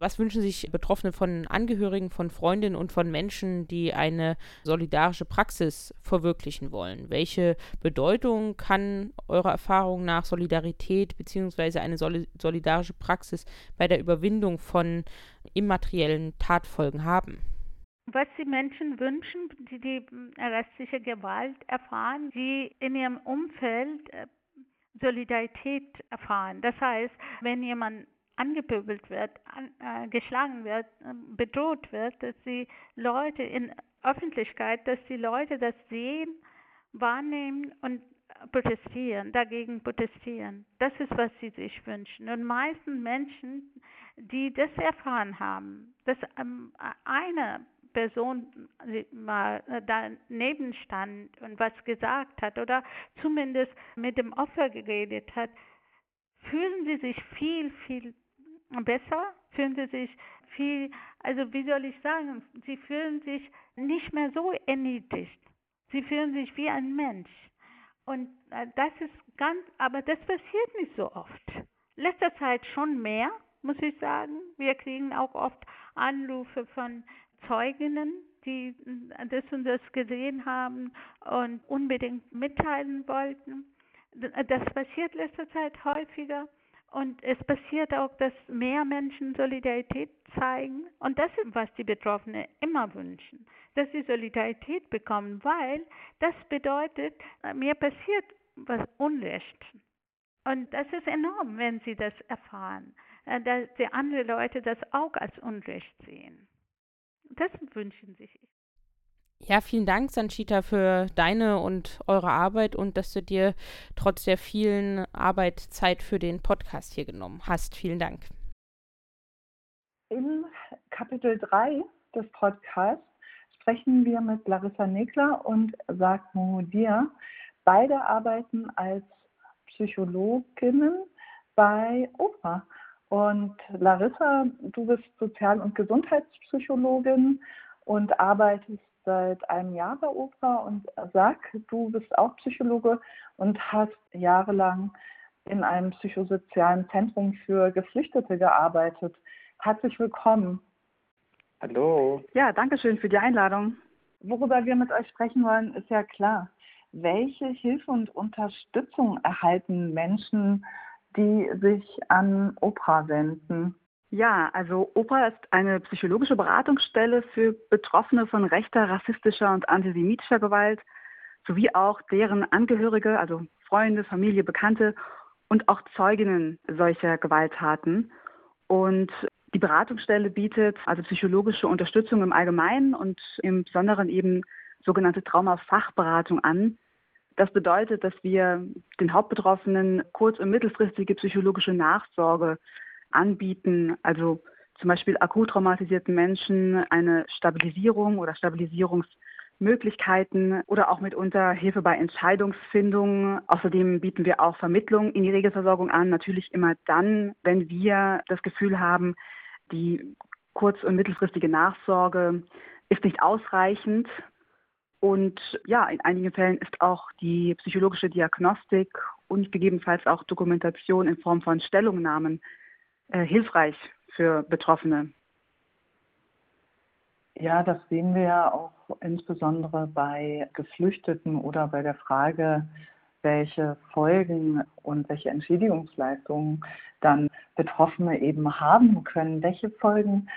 was wünschen sich Betroffene von Angehörigen, von Freundinnen und von Menschen, die eine solidarische Praxis verwirklichen wollen? Welche Bedeutung kann eurer Erfahrung nach Solidarität bzw. eine solidarische Praxis bei der Überwindung von immateriellen Tatfolgen haben? Was die Menschen wünschen, die die restliche Gewalt erfahren, die in ihrem Umfeld äh, Solidarität erfahren. Das heißt, wenn jemand angepöbelt wird, an, äh, geschlagen wird, äh, bedroht wird, dass die Leute in Öffentlichkeit, dass die Leute das sehen, wahrnehmen und protestieren, dagegen protestieren. Das ist, was sie sich wünschen. Und meisten Menschen, die das erfahren haben, dass ähm, eine Person mal daneben stand und was gesagt hat oder zumindest mit dem Opfer geredet hat, fühlen sie sich viel, viel besser, fühlen sie sich viel, also wie soll ich sagen, sie fühlen sich nicht mehr so erniedrigt. Sie fühlen sich wie ein Mensch. Und äh, das ist Ganz, aber das passiert nicht so oft. Letzter Zeit schon mehr, muss ich sagen. Wir kriegen auch oft Anrufe von Zeuginnen, die das und das gesehen haben und unbedingt mitteilen wollten. Das passiert letzter Zeit häufiger. Und es passiert auch, dass mehr Menschen Solidarität zeigen. Und das ist, was die Betroffenen immer wünschen, dass sie Solidarität bekommen, weil das bedeutet, mir passiert was Unrecht. Und das ist enorm, wenn sie das erfahren, äh, dass die anderen Leute das auch als Unrecht sehen. Das wünschen sich. Ja, vielen Dank, Sanchita, für deine und eure Arbeit und dass du dir trotz der vielen Arbeit Zeit für den Podcast hier genommen hast. Vielen Dank. In Kapitel 3 des Podcasts sprechen wir mit Larissa Negler und Sark Mohudir. Beide arbeiten als Psychologinnen bei OPRA. Und Larissa, du bist Sozial- und Gesundheitspsychologin und arbeitest seit einem Jahr bei Opera und sag, du bist auch Psychologe und hast jahrelang in einem psychosozialen Zentrum für Geflüchtete gearbeitet. Herzlich willkommen. Hallo. Ja, danke schön für die Einladung. Worüber wir mit euch sprechen wollen, ist ja klar. Welche Hilfe und Unterstützung erhalten Menschen, die sich an Opera wenden? Ja, also OPRA ist eine psychologische Beratungsstelle für Betroffene von rechter, rassistischer und antisemitischer Gewalt sowie auch deren Angehörige, also Freunde, Familie, Bekannte und auch Zeuginnen solcher Gewalttaten. Und die Beratungsstelle bietet also psychologische Unterstützung im Allgemeinen und im Besonderen eben sogenannte Traumafachberatung an. Das bedeutet, dass wir den Hauptbetroffenen kurz- und mittelfristige psychologische Nachsorge anbieten, also zum Beispiel akut traumatisierten Menschen eine Stabilisierung oder Stabilisierungsmöglichkeiten oder auch mitunter Hilfe bei Entscheidungsfindung. Außerdem bieten wir auch Vermittlung in die Regelversorgung an, natürlich immer dann, wenn wir das Gefühl haben, die kurz- und mittelfristige Nachsorge ist nicht ausreichend. Und ja, in einigen Fällen ist auch die psychologische Diagnostik und gegebenenfalls auch Dokumentation in Form von Stellungnahmen äh, hilfreich für Betroffene. Ja, das sehen wir ja auch insbesondere bei Geflüchteten oder bei der Frage, welche Folgen und welche Entschädigungsleistungen dann Betroffene eben haben können. Welche Folgen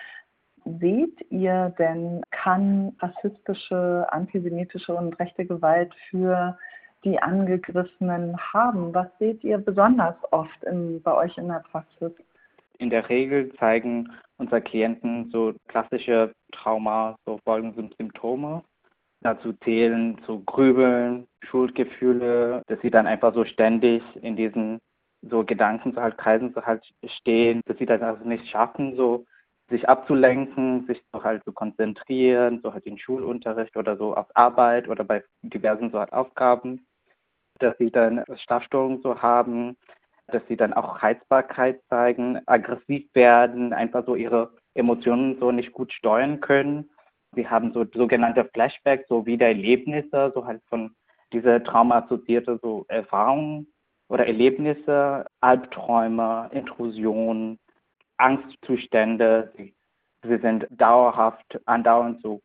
seht ihr denn, kann rassistische, antisemitische und rechte Gewalt für die Angegriffenen haben? Was seht ihr besonders oft in, bei euch in der Praxis? In der Regel zeigen unsere Klienten so klassische Trauma, so Folgen und Symptome. Dazu zählen so Grübeln, Schuldgefühle, dass sie dann einfach so ständig in diesen so Gedanken so halt kreisen so halt stehen, dass sie das also nicht schaffen, so sich abzulenken, sich so halt zu konzentrieren, so halt den Schulunterricht oder so auf Arbeit oder bei diversen so halt Aufgaben, dass sie dann Schlafstörungen so haben, dass sie dann auch Reizbarkeit zeigen, aggressiv werden, einfach so ihre Emotionen so nicht gut steuern können. Sie haben so sogenannte Flashbacks, so Wiedererlebnisse, so halt von dieser traumaassoziierte so Erfahrungen oder Erlebnisse, Albträume, Intrusionen, Angstzustände. Sie, sie sind dauerhaft, andauernd so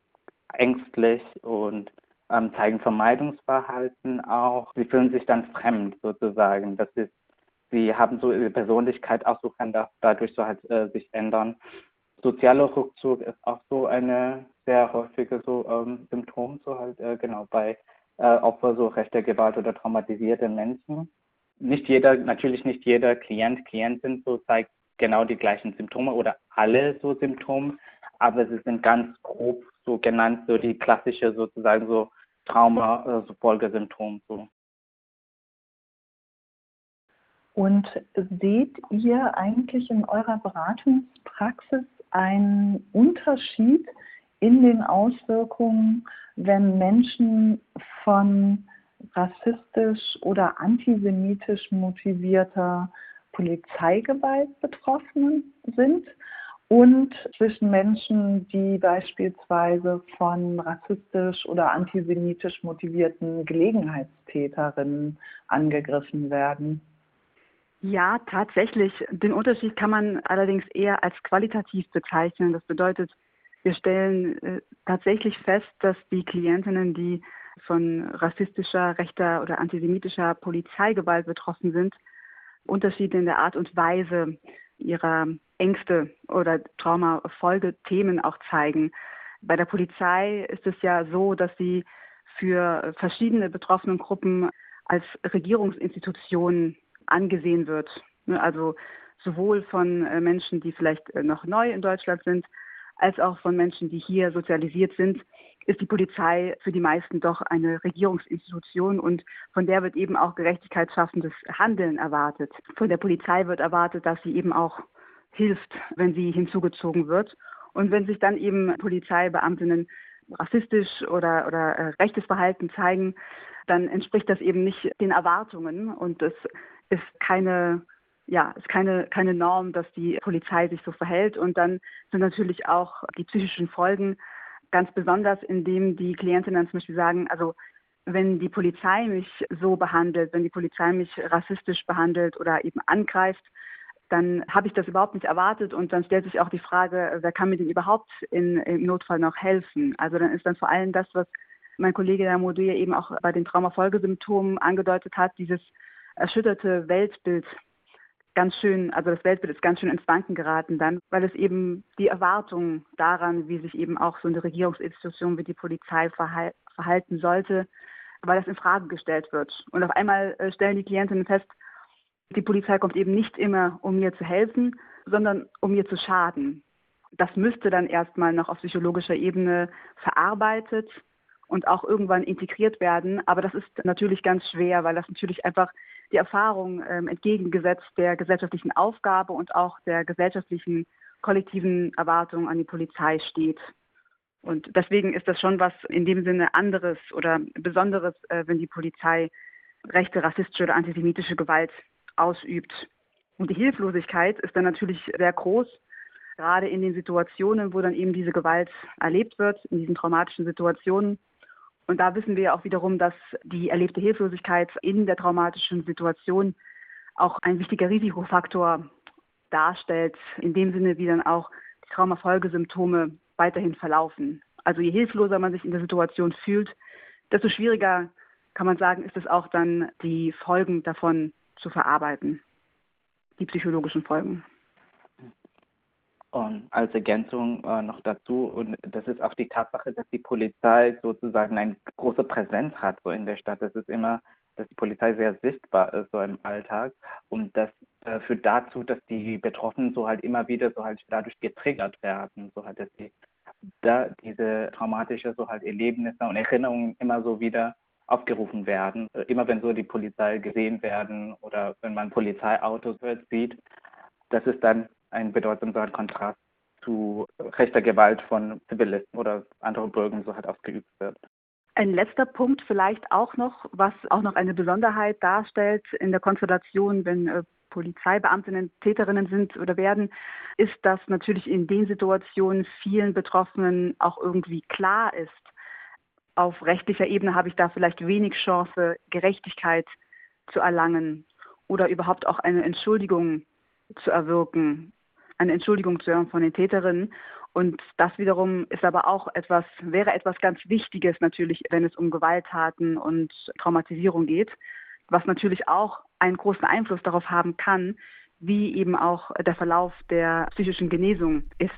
ängstlich und ähm, zeigen Vermeidungsverhalten auch. Sie fühlen sich dann fremd sozusagen. Das ist sie haben so ihre Persönlichkeit auch so kann das dadurch so halt äh, sich ändern. Sozialer Rückzug ist auch so eine sehr häufige so ähm, Symptom so halt äh, genau bei äh, Opfer so rechter Gewalt oder traumatisierte Menschen. Nicht jeder, natürlich nicht jeder Klient, Klientin so zeigt genau die gleichen Symptome oder alle so Symptome, aber sie sind ganz grob so genannt, so die klassische sozusagen so Trauma, äh, so Folgesymptom so. Und seht ihr eigentlich in eurer Beratungspraxis einen Unterschied in den Auswirkungen, wenn Menschen von rassistisch oder antisemitisch motivierter Polizeigewalt betroffen sind und zwischen Menschen, die beispielsweise von rassistisch oder antisemitisch motivierten Gelegenheitstäterinnen angegriffen werden. Ja, tatsächlich. Den Unterschied kann man allerdings eher als qualitativ bezeichnen. Das bedeutet, wir stellen äh, tatsächlich fest, dass die Klientinnen, die von rassistischer, rechter oder antisemitischer Polizeigewalt betroffen sind, Unterschiede in der Art und Weise ihrer Ängste oder Traumafolgethemen auch zeigen. Bei der Polizei ist es ja so, dass sie für verschiedene betroffene Gruppen als Regierungsinstitution angesehen wird. Ne, also sowohl von äh, Menschen, die vielleicht äh, noch neu in Deutschland sind, als auch von Menschen, die hier sozialisiert sind, ist die Polizei für die meisten doch eine Regierungsinstitution und von der wird eben auch gerechtigkeitsschaffendes Handeln erwartet. Von der Polizei wird erwartet, dass sie eben auch hilft, wenn sie hinzugezogen wird. Und wenn sich dann eben Polizeibeamtinnen rassistisch oder, oder äh, rechtes Verhalten zeigen, dann entspricht das eben nicht den Erwartungen und es ist keine ja, ist keine, keine Norm, dass die Polizei sich so verhält. Und dann sind natürlich auch die psychischen Folgen ganz besonders, indem die Klientinnen zum Beispiel sagen, also wenn die Polizei mich so behandelt, wenn die Polizei mich rassistisch behandelt oder eben angreift, dann habe ich das überhaupt nicht erwartet und dann stellt sich auch die Frage, wer kann mir denn überhaupt in, im Notfall noch helfen? Also dann ist dann vor allem das, was mein Kollege Herr Moduja eben auch bei den Traumafolgesymptomen angedeutet hat, dieses erschütterte Weltbild ganz schön, also das Weltbild ist ganz schön ins Wanken geraten dann, weil es eben die Erwartungen daran, wie sich eben auch so eine Regierungsinstitution wie die Polizei verhalten sollte, weil das in Frage gestellt wird. Und auf einmal äh, stellen die Klientinnen fest, die Polizei kommt eben nicht immer, um mir zu helfen, sondern um mir zu schaden. Das müsste dann erstmal noch auf psychologischer Ebene verarbeitet und auch irgendwann integriert werden. Aber das ist natürlich ganz schwer, weil das natürlich einfach die Erfahrung ähm, entgegengesetzt der gesellschaftlichen Aufgabe und auch der gesellschaftlichen kollektiven Erwartung an die Polizei steht. Und deswegen ist das schon was in dem Sinne anderes oder Besonderes, äh, wenn die Polizei rechte, rassistische oder antisemitische Gewalt ausübt. Und die Hilflosigkeit ist dann natürlich sehr groß, gerade in den Situationen, wo dann eben diese Gewalt erlebt wird, in diesen traumatischen Situationen. Und da wissen wir auch wiederum, dass die erlebte Hilflosigkeit in der traumatischen Situation auch ein wichtiger Risikofaktor darstellt, in dem Sinne, wie dann auch die Traumafolgesymptome weiterhin verlaufen. Also je hilfloser man sich in der Situation fühlt, desto schwieriger kann man sagen, ist es auch dann, die Folgen davon zu verarbeiten, die psychologischen Folgen. Und als Ergänzung äh, noch dazu, und das ist auch die Tatsache, dass die Polizei sozusagen eine große Präsenz hat so in der Stadt. Das ist immer, dass die Polizei sehr sichtbar ist so im Alltag und das äh, führt dazu, dass die Betroffenen so halt immer wieder so halt dadurch getriggert werden, so halt, dass sie da diese traumatische so halt Erlebnisse und Erinnerungen immer so wieder aufgerufen werden. Immer wenn so die Polizei gesehen werden oder wenn man Polizeiautos sieht, das ist dann ein bedeutsamer Kontrast zu rechter Gewalt von Zivilisten oder anderen Bürgern so halt ausgeübt wird. Ein letzter Punkt vielleicht auch noch, was auch noch eine Besonderheit darstellt in der Konstellation, wenn äh, Polizeibeamtinnen Täterinnen sind oder werden, ist, dass natürlich in den Situationen vielen Betroffenen auch irgendwie klar ist, auf rechtlicher Ebene habe ich da vielleicht wenig Chance, Gerechtigkeit zu erlangen oder überhaupt auch eine Entschuldigung zu erwirken, eine Entschuldigung zu hören von den Täterinnen. Und das wiederum ist aber auch etwas, wäre etwas ganz Wichtiges natürlich, wenn es um Gewalttaten und Traumatisierung geht, was natürlich auch einen großen Einfluss darauf haben kann, wie eben auch der Verlauf der psychischen Genesung ist.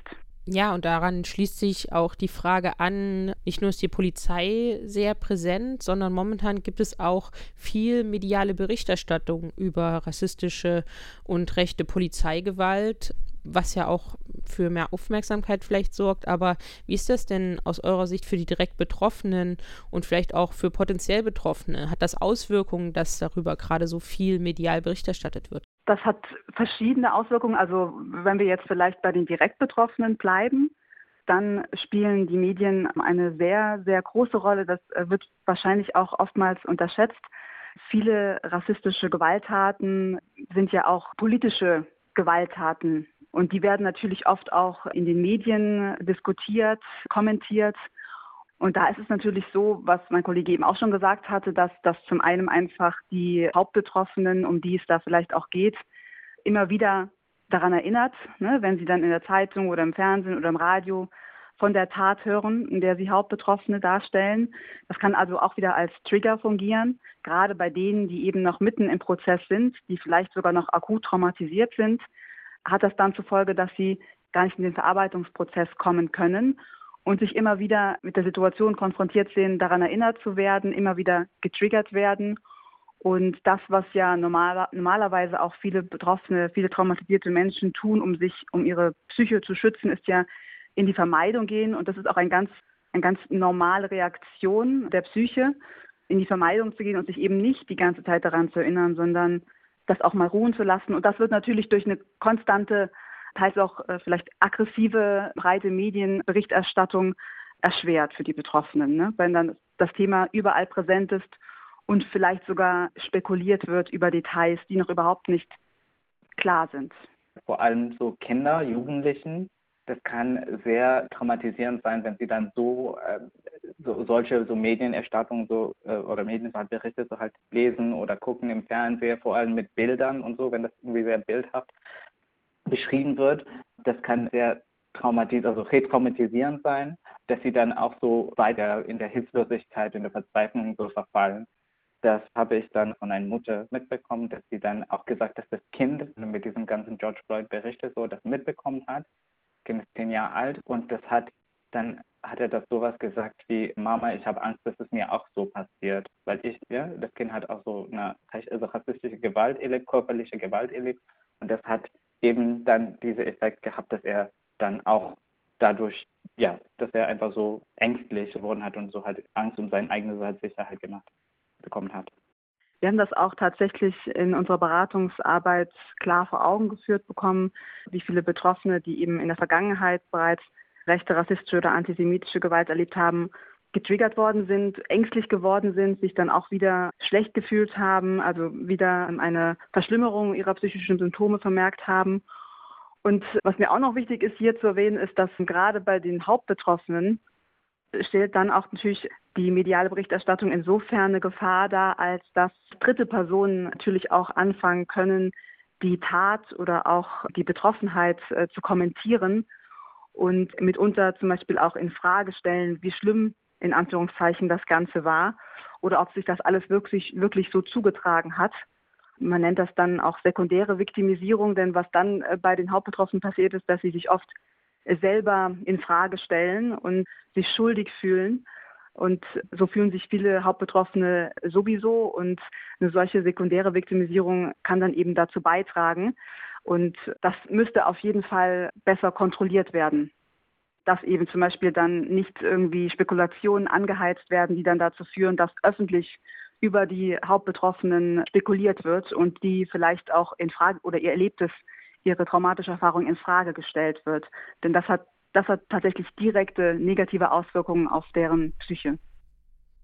Ja, und daran schließt sich auch die Frage an, nicht nur ist die Polizei sehr präsent, sondern momentan gibt es auch viel mediale Berichterstattung über rassistische und rechte Polizeigewalt, was ja auch für mehr Aufmerksamkeit vielleicht sorgt. Aber wie ist das denn aus eurer Sicht für die direkt Betroffenen und vielleicht auch für potenziell Betroffene? Hat das Auswirkungen, dass darüber gerade so viel medial Bericht erstattet wird? Das hat verschiedene Auswirkungen. Also wenn wir jetzt vielleicht bei den direkt Betroffenen bleiben, dann spielen die Medien eine sehr, sehr große Rolle. Das äh, wird wahrscheinlich auch oftmals unterschätzt. Viele rassistische Gewalttaten sind ja auch politische Gewalttaten Und die werden natürlich oft auch in den Medien diskutiert, kommentiert. Und da ist es natürlich so, was mein Kollege eben auch schon gesagt hatte, dass das zum einen einfach die Hauptbetroffenen, um die es da vielleicht auch geht, immer wieder daran erinnert, ne, wenn sie dann in der Zeitung oder im Fernsehen oder im Radio von der Tat hören, in der sie Hauptbetroffene darstellen. Das kann also auch wieder als Trigger fungieren, gerade bei denen, die eben noch mitten im Prozess sind, die vielleicht sogar noch akut traumatisiert sind, hat das dann zur Folge, dass sie gar nicht in den Verarbeitungsprozess kommen können und sich immer wieder mit der Situation konfrontiert sehen, daran erinnert zu werden, immer wieder getriggert werden. Und das, was ja normal, normalerweise auch viele Betroffene, viele traumatisierte Menschen tun, um sich, um ihre Psyche zu schützen, ist ja in die Vermeidung gehen. Und das ist auch ein ganz, eine ganz normale Reaktion der Psyche, in die Vermeidung zu gehen und sich eben nicht die ganze Zeit daran zu erinnern, sondern das auch mal ruhen zu lassen. Und das wird natürlich durch eine konstante teils auch äh, vielleicht aggressive, breite Medienberichterstattung erschwert für die Betroffenen, ne? wenn dann das Thema überall präsent ist und vielleicht sogar spekuliert wird über Details, die noch überhaupt nicht klar sind. Vor allem so Kinder, Jugendlichen, das kann sehr traumatisierend sein, wenn sie dann so, äh, so solche so Medienerstattungen so äh, oder Medienberichte so halt lesen oder gucken im Fernsehen, vor allem mit Bildern und so, wenn das irgendwie sehr bildhaft beschrieben wird. Das kann sehr traumatis also retraumatisierend sein, dass sie dann auch so weiter in der Hilflosigkeit, in der Verzweiflung so verfallen. Das habe ich dann von einer Mutter mitbekommen, dass sie dann auch gesagt, dass das Kind mit diesem ganzen George Floyd Berichte so das mitbekommen hat. Ist zehn Jahre alt und das hat dann hat er das sowas gesagt wie Mama, ich habe Angst, dass es mir auch so passiert, weil ich ja das Kind hat auch so eine also rassistische Gewalt körperliche Gewalt erlebt und das hat eben dann diesen Effekt gehabt, dass er dann auch dadurch, ja, dass er einfach so ängstlich geworden hat und so halt Angst um seine eigene Sicherheit gemacht bekommen hat. Wir haben das auch tatsächlich in unserer Beratungsarbeit klar vor Augen geführt bekommen, wie viele Betroffene, die eben in der Vergangenheit bereits rechte, rassistische oder antisemitische Gewalt erlebt haben, getriggert worden sind, ängstlich geworden sind, sich dann auch wieder schlecht gefühlt haben, also wieder eine Verschlimmerung ihrer psychischen Symptome vermerkt haben. Und was mir auch noch wichtig ist hier zu erwähnen, ist, dass gerade bei den Hauptbetroffenen stellt dann auch natürlich die mediale Berichterstattung insofern eine Gefahr dar, als dass dritte Personen natürlich auch anfangen können, die Tat oder auch die Betroffenheit äh, zu kommentieren und mitunter zum Beispiel auch in Frage stellen, wie schlimm in Anführungszeichen das Ganze war oder ob sich das alles wirklich, wirklich so zugetragen hat. Man nennt das dann auch sekundäre Viktimisierung, denn was dann äh, bei den Hauptbetroffenen passiert ist, dass sie sich oft selber in Frage stellen und sich schuldig fühlen. Und so fühlen sich viele Hauptbetroffene sowieso. Und eine solche sekundäre Viktimisierung kann dann eben dazu beitragen. Und das müsste auf jeden Fall besser kontrolliert werden dass eben zum Beispiel dann nicht irgendwie Spekulationen angeheizt werden, die dann dazu führen, dass öffentlich über die Hauptbetroffenen spekuliert wird und die vielleicht auch in Frage oder ihr Erlebtes, ihre traumatische Erfahrung in Frage gestellt wird. Denn das hat, das hat tatsächlich direkte negative Auswirkungen auf deren Psyche.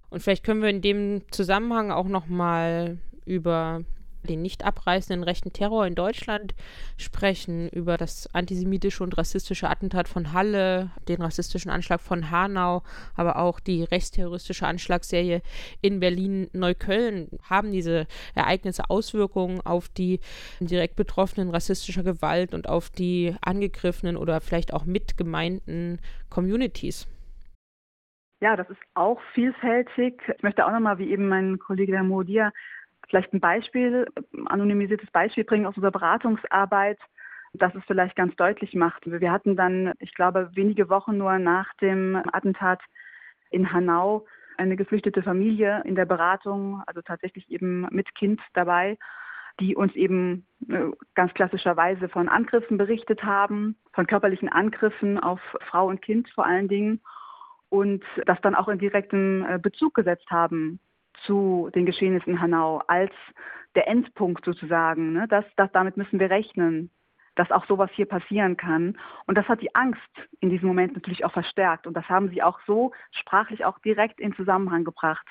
Und vielleicht können wir in dem Zusammenhang auch noch mal über den nicht abreißenden rechten Terror in Deutschland sprechen, über das antisemitische und rassistische Attentat von Halle, den rassistischen Anschlag von Hanau, aber auch die rechtsterroristische Anschlagsserie in Berlin-Neukölln. Haben diese Ereignisse Auswirkungen auf die direkt Betroffenen rassistischer Gewalt und auf die angegriffenen oder vielleicht auch mitgemeinten Communities? Ja, das ist auch vielfältig. Ich möchte auch nochmal, wie eben mein Kollege der Modia vielleicht ein Beispiel, anonymisiertes Beispiel bringen aus unserer Beratungsarbeit, das es vielleicht ganz deutlich macht. Wir hatten dann, ich glaube, wenige Wochen nur nach dem Attentat in Hanau eine geflüchtete Familie in der Beratung, also tatsächlich eben mit Kind dabei, die uns eben äh, ganz klassischerweise von Angriffen berichtet haben, von körperlichen Angriffen auf Frau und Kind vor allen Dingen und das dann auch in direktem äh, Bezug gesetzt haben zu den Geschehnissen in Hanau als der Endpunkt sozusagen. Ne? Das, das, damit müssen wir rechnen, dass auch sowas hier passieren kann. Und das hat die Angst in diesem Moment natürlich auch verstärkt. Und das haben sie auch so sprachlich auch direkt in Zusammenhang gebracht.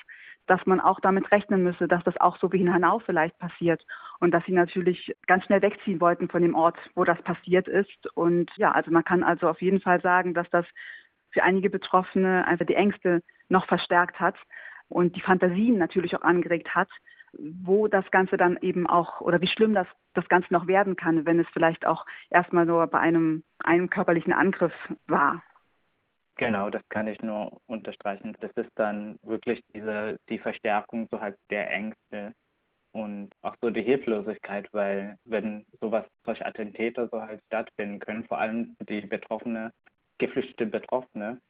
dass man auch damit rechnen müsse, dass das auch so wie in Hanau vielleicht passiert und dass sie natürlich ganz schnell wegziehen wollten von dem Ort, wo das passiert ist. Und ja, also man kann also auf jeden Fall sagen, dass das für einige Betroffene einfach die Ängste noch verstärkt hat und die Fantasien natürlich auch angeregt hat, wo das Ganze dann eben auch oder wie schlimm das, das Ganze noch werden kann, wenn es vielleicht auch erstmal nur bei einem, einem körperlichen Angriff war. Genau, das kann ich nur unterstreichen. Das ist dann wirklich diese, die Verstärkung so halt der Ängste und auch so die Hilflosigkeit, weil wenn sowas, solche Attentäter so halt stattfinden können, vor allem die Betroffene, geflüchtete Betroffene,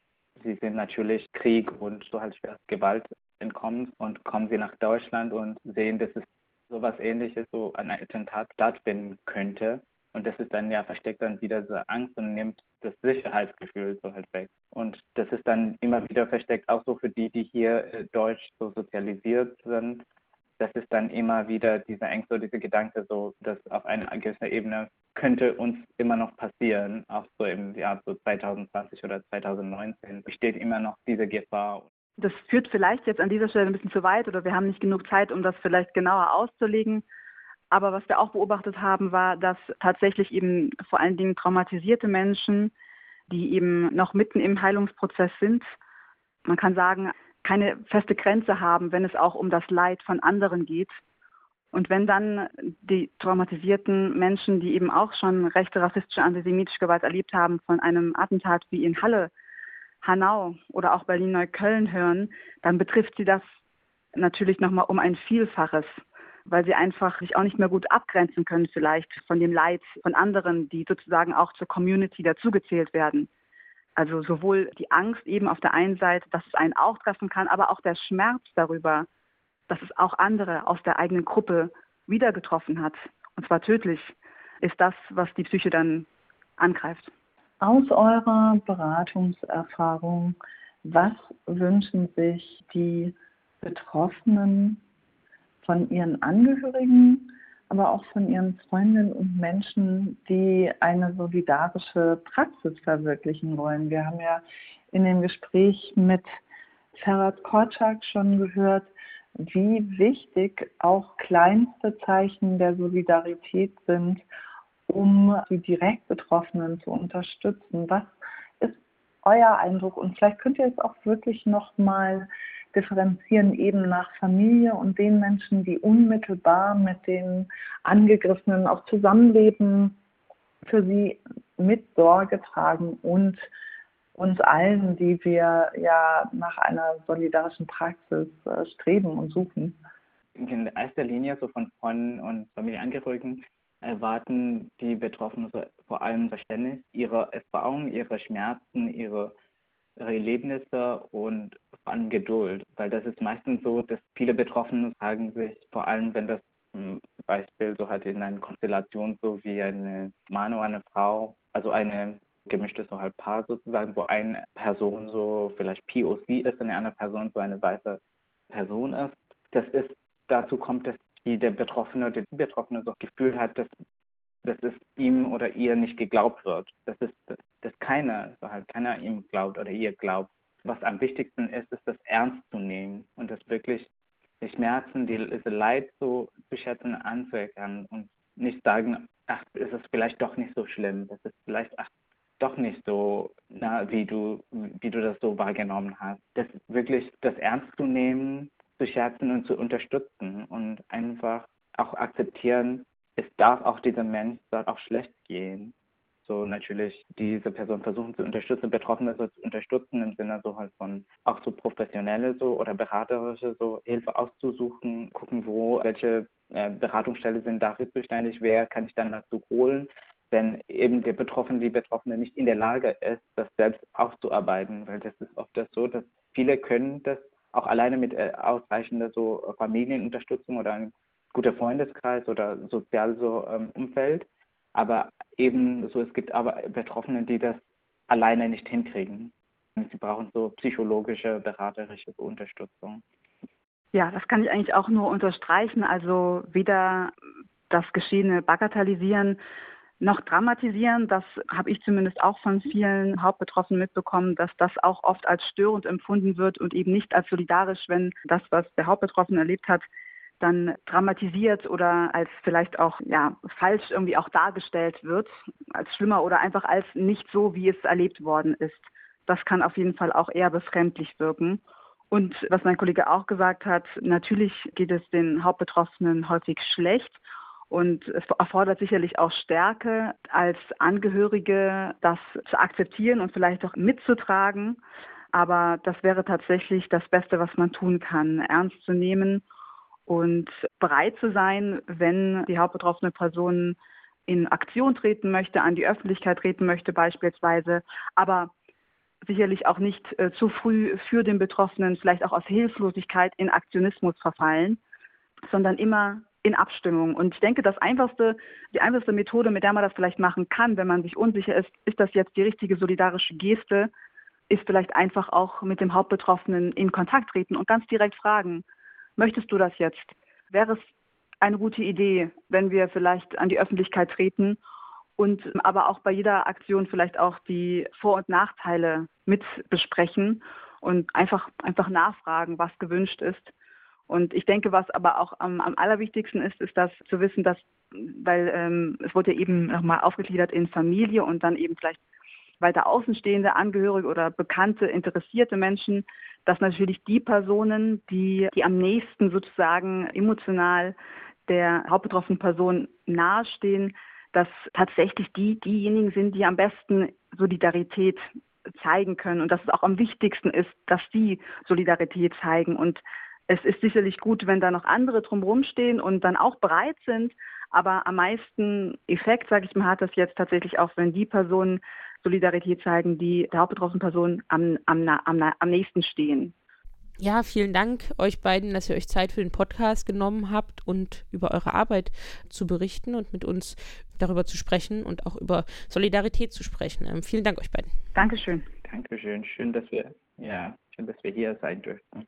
sie sind natürlich Krieg und so halt schwer Gewalt entkommen und kommen sie nach Deutschland und sehen, dass es sowas ähnliches, so ein Attentat stattfinden könnte. Und das ist dann ja versteckt dann wieder diese Angst und nimmt das Sicherheitsgefühl so halt weg. Und das ist dann immer wieder versteckt, auch so für die, die hier äh, deutsch so sozialisiert sind. Das ist dann immer wieder diese Ängste, diese Gedanke, so, dass auf einer gewissen Ebene könnte uns immer noch passieren, auch so im Jahr so 2020 oder 2019 besteht immer noch diese Gefahr. Das führt vielleicht jetzt an dieser Stelle ein bisschen zu weit oder wir haben nicht genug Zeit, um das vielleicht genauer auszulegen. Aber was wir auch beobachtet haben, war, dass tatsächlich eben vor allen Dingen traumatisierte Menschen, die eben noch mitten im Heilungsprozess sind, man kann sagen, keine feste Grenze haben, wenn es auch um das Leid von anderen geht. Und wenn dann die traumatisierten Menschen, die eben auch schon rechte rassistische antisemitische Gewalt erlebt haben, von einem Attentat wie in Halle, Hanau oder auch Berlin-Neukölln hören, dann betrifft sie das natürlich nochmal um ein Vielfaches weil sie einfach sich auch nicht mehr gut abgrenzen können vielleicht von dem Leid von anderen, die sozusagen auch zur Community dazugezählt werden. Also sowohl die Angst eben auf der einen Seite, dass es einen auch treffen kann, aber auch der Schmerz darüber, dass es auch andere aus der eigenen Gruppe wieder getroffen hat, und zwar tödlich, ist das, was die Psyche dann angreift. Aus eurer Beratungserfahrung, was wünschen sich die Betroffenen von ihren Angehörigen, aber auch von ihren Freundinnen und Menschen, die eine solidarische Praxis verwirklichen wollen. Wir haben ja in dem Gespräch mit Ferhat Korczak schon gehört, wie wichtig auch kleinste Zeichen der Solidarität sind, um die direkt Betroffenen zu unterstützen. Was ist euer Eindruck? Und vielleicht könnt ihr es auch wirklich noch mal differenzieren eben nach Familie und den Menschen, die unmittelbar mit den Angegriffenen auch zusammenleben, für sie mit Sorge tragen und uns allen, die wir ja nach einer solidarischen Praxis äh, streben und suchen. In erster Linie so von Freunden und Familienangehörigen erwarten die Betroffenen vor allem Verständnis ihrer Erfahrungen, ihre Schmerzen, ihre Erlebnisse und vor allem Geduld, weil das ist meistens so, dass viele Betroffene sagen sich, vor allem wenn das zum Beispiel so halt in einer Konstellation so wie eine Mann oder eine Frau, also eine gemischtes so halt Paar sozusagen, wo eine Person so vielleicht POC ist und eine andere Person so eine weiße Person ist. Das ist, dazu kommt, dass die, der Betroffene oder die Betroffene das Gefühl hat, dass dass es ihm oder ihr nicht geglaubt wird. Das ist, dass keiner, so halt keiner ihm glaubt oder ihr glaubt. Was am wichtigsten ist, ist das ernst zu nehmen und das wirklich die Schmerzen, die, diese Leid so zu schätzen, anzuerkennen und nicht sagen, ach, ist es vielleicht doch nicht so schlimm, das ist vielleicht, ach, doch nicht so, na, wie du, wie du das so wahrgenommen hast. Das wirklich, das ernst zu nehmen, zu schätzen und zu unterstützen und einfach auch akzeptieren, es darf auch dieser Mensch soll auch schlecht gehen. So natürlich diese Person versuchen zu unterstützen, Betroffene so zu unterstützen im Sinne so halt von auch so professionelle so oder beraterische so Hilfe auszusuchen, gucken, wo welche äh, Beratungsstelle sind dafür zuständig, wer kann ich dann dazu holen, wenn eben der Betroffene, die Betroffene nicht in der Lage ist, das selbst aufzuarbeiten, weil das ist oft das so, dass viele können das auch alleine mit äh, ausreichender so Familienunterstützung oder guter Freundeskreis oder sozial so ähm, Umfeld. Aber eben so, es gibt aber Betroffene, die das alleine nicht hinkriegen. Sie brauchen so psychologische, beraterische Unterstützung. Ja, das kann ich eigentlich auch nur unterstreichen. Also weder das Geschehene bagatellisieren, noch dramatisieren. Das habe ich zumindest auch von vielen Hauptbetroffenen mitbekommen, dass das auch oft als störend empfunden wird und eben nicht als solidarisch, wenn das, was der Hauptbetroffene erlebt hat, dann dramatisiert oder als vielleicht auch ja, falsch irgendwie auch dargestellt wird, als schlimmer oder einfach als nicht so, wie es erlebt worden ist. Das kann auf jeden Fall auch eher befremdlich wirken. Und was mein Kollege auch gesagt hat, natürlich geht es den Hauptbetroffenen häufig schlecht. Und es erfordert sicherlich auch Stärke, als Angehörige das zu akzeptieren und vielleicht auch mitzutragen. Aber das wäre tatsächlich das Beste, was man tun kann, ernst zu nehmen und bereit zu sein, wenn die hauptbetroffene Person in Aktion treten möchte, an die Öffentlichkeit treten möchte beispielsweise, aber sicherlich auch nicht äh, zu früh für den Betroffenen, vielleicht auch aus Hilflosigkeit in Aktionismus verfallen, sondern immer in Abstimmung. Und ich denke, das einfachste, die einfachste Methode, mit der man das vielleicht machen kann, wenn man sich unsicher ist, ist das jetzt die richtige solidarische Geste, ist vielleicht einfach auch mit dem Hauptbetroffenen in Kontakt treten und ganz direkt fragen, möchtest du das jetzt? Wäre es eine gute Idee, wenn wir vielleicht an die Öffentlichkeit treten und aber auch bei jeder Aktion vielleicht auch die Vor- und Nachteile mit besprechen und einfach, einfach nachfragen, was gewünscht ist. Und ich denke, was aber auch am, am allerwichtigsten ist, ist das zu wissen, dass, weil ähm, es wurde eben nochmal aufgegliedert in Familie und dann eben vielleicht weiter außenstehende Angehörige oder bekannte, interessierte Menschen, dass natürlich die Personen, die, die am nächsten sozusagen emotional der hauptbetroffenen Person nahestehen, dass tatsächlich die diejenigen sind, die am besten Solidarität zeigen können und dass es auch am wichtigsten ist, dass die Solidarität zeigen. Und es ist sicherlich gut, wenn da noch andere drumherum stehen und dann auch bereit sind. Aber am meisten Effekt, sage ich mal, hat das jetzt tatsächlich auch, wenn die Personen Solidarität zeigen, die der hauptbetroffenen Person am, am, am, am nächsten stehen. Ja, vielen Dank euch beiden, dass ihr euch Zeit für den Podcast genommen habt und über eure Arbeit zu berichten und mit uns darüber zu sprechen und auch über Solidarität zu sprechen. Ähm, vielen Dank euch beiden. Dankeschön. Dankeschön. Schön, dass wir, ja, schön, dass wir hier sein dürfen.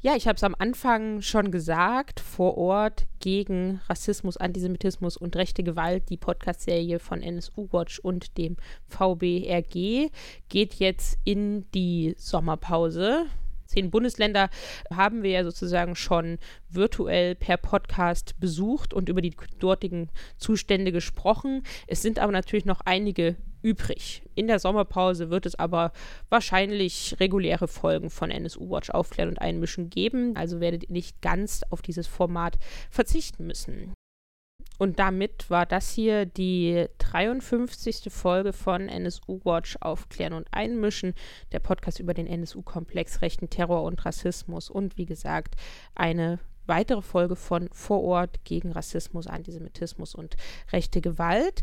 Ja, ich habe es am Anfang schon gesagt, vor Ort gegen Rassismus, Antisemitismus und rechte Gewalt, die Podcast-Serie von NSU Watch und dem VBRG, geht jetzt in die Sommerpause. Zehn Bundesländer haben wir ja sozusagen schon virtuell per Podcast besucht und über die dortigen Zustände gesprochen. Es sind aber natürlich noch einige übrig. In der Sommerpause wird es aber wahrscheinlich reguläre Folgen von NSU Watch aufklären und einmischen geben. Also werdet ihr nicht ganz auf dieses Format verzichten müssen. Und damit war das hier die 53. Folge von NSU Watch Aufklären und Einmischen, der Podcast über den NSU-Komplex rechten Terror und Rassismus. Und wie gesagt, eine weitere Folge von Vor Ort gegen Rassismus, Antisemitismus und rechte Gewalt.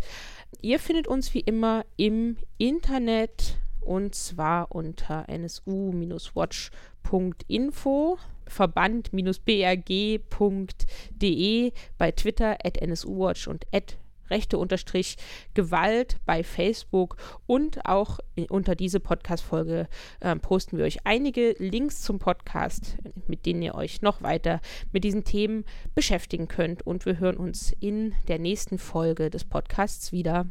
Ihr findet uns wie immer im Internet und zwar unter nsu-watch.info, verband-brg.de, bei Twitter at nsuwatch und at rechte unterstrich Gewalt bei Facebook und auch unter diese Podcast-Folge äh, posten wir euch einige Links zum Podcast, mit denen ihr euch noch weiter mit diesen Themen beschäftigen könnt. Und wir hören uns in der nächsten Folge des Podcasts wieder.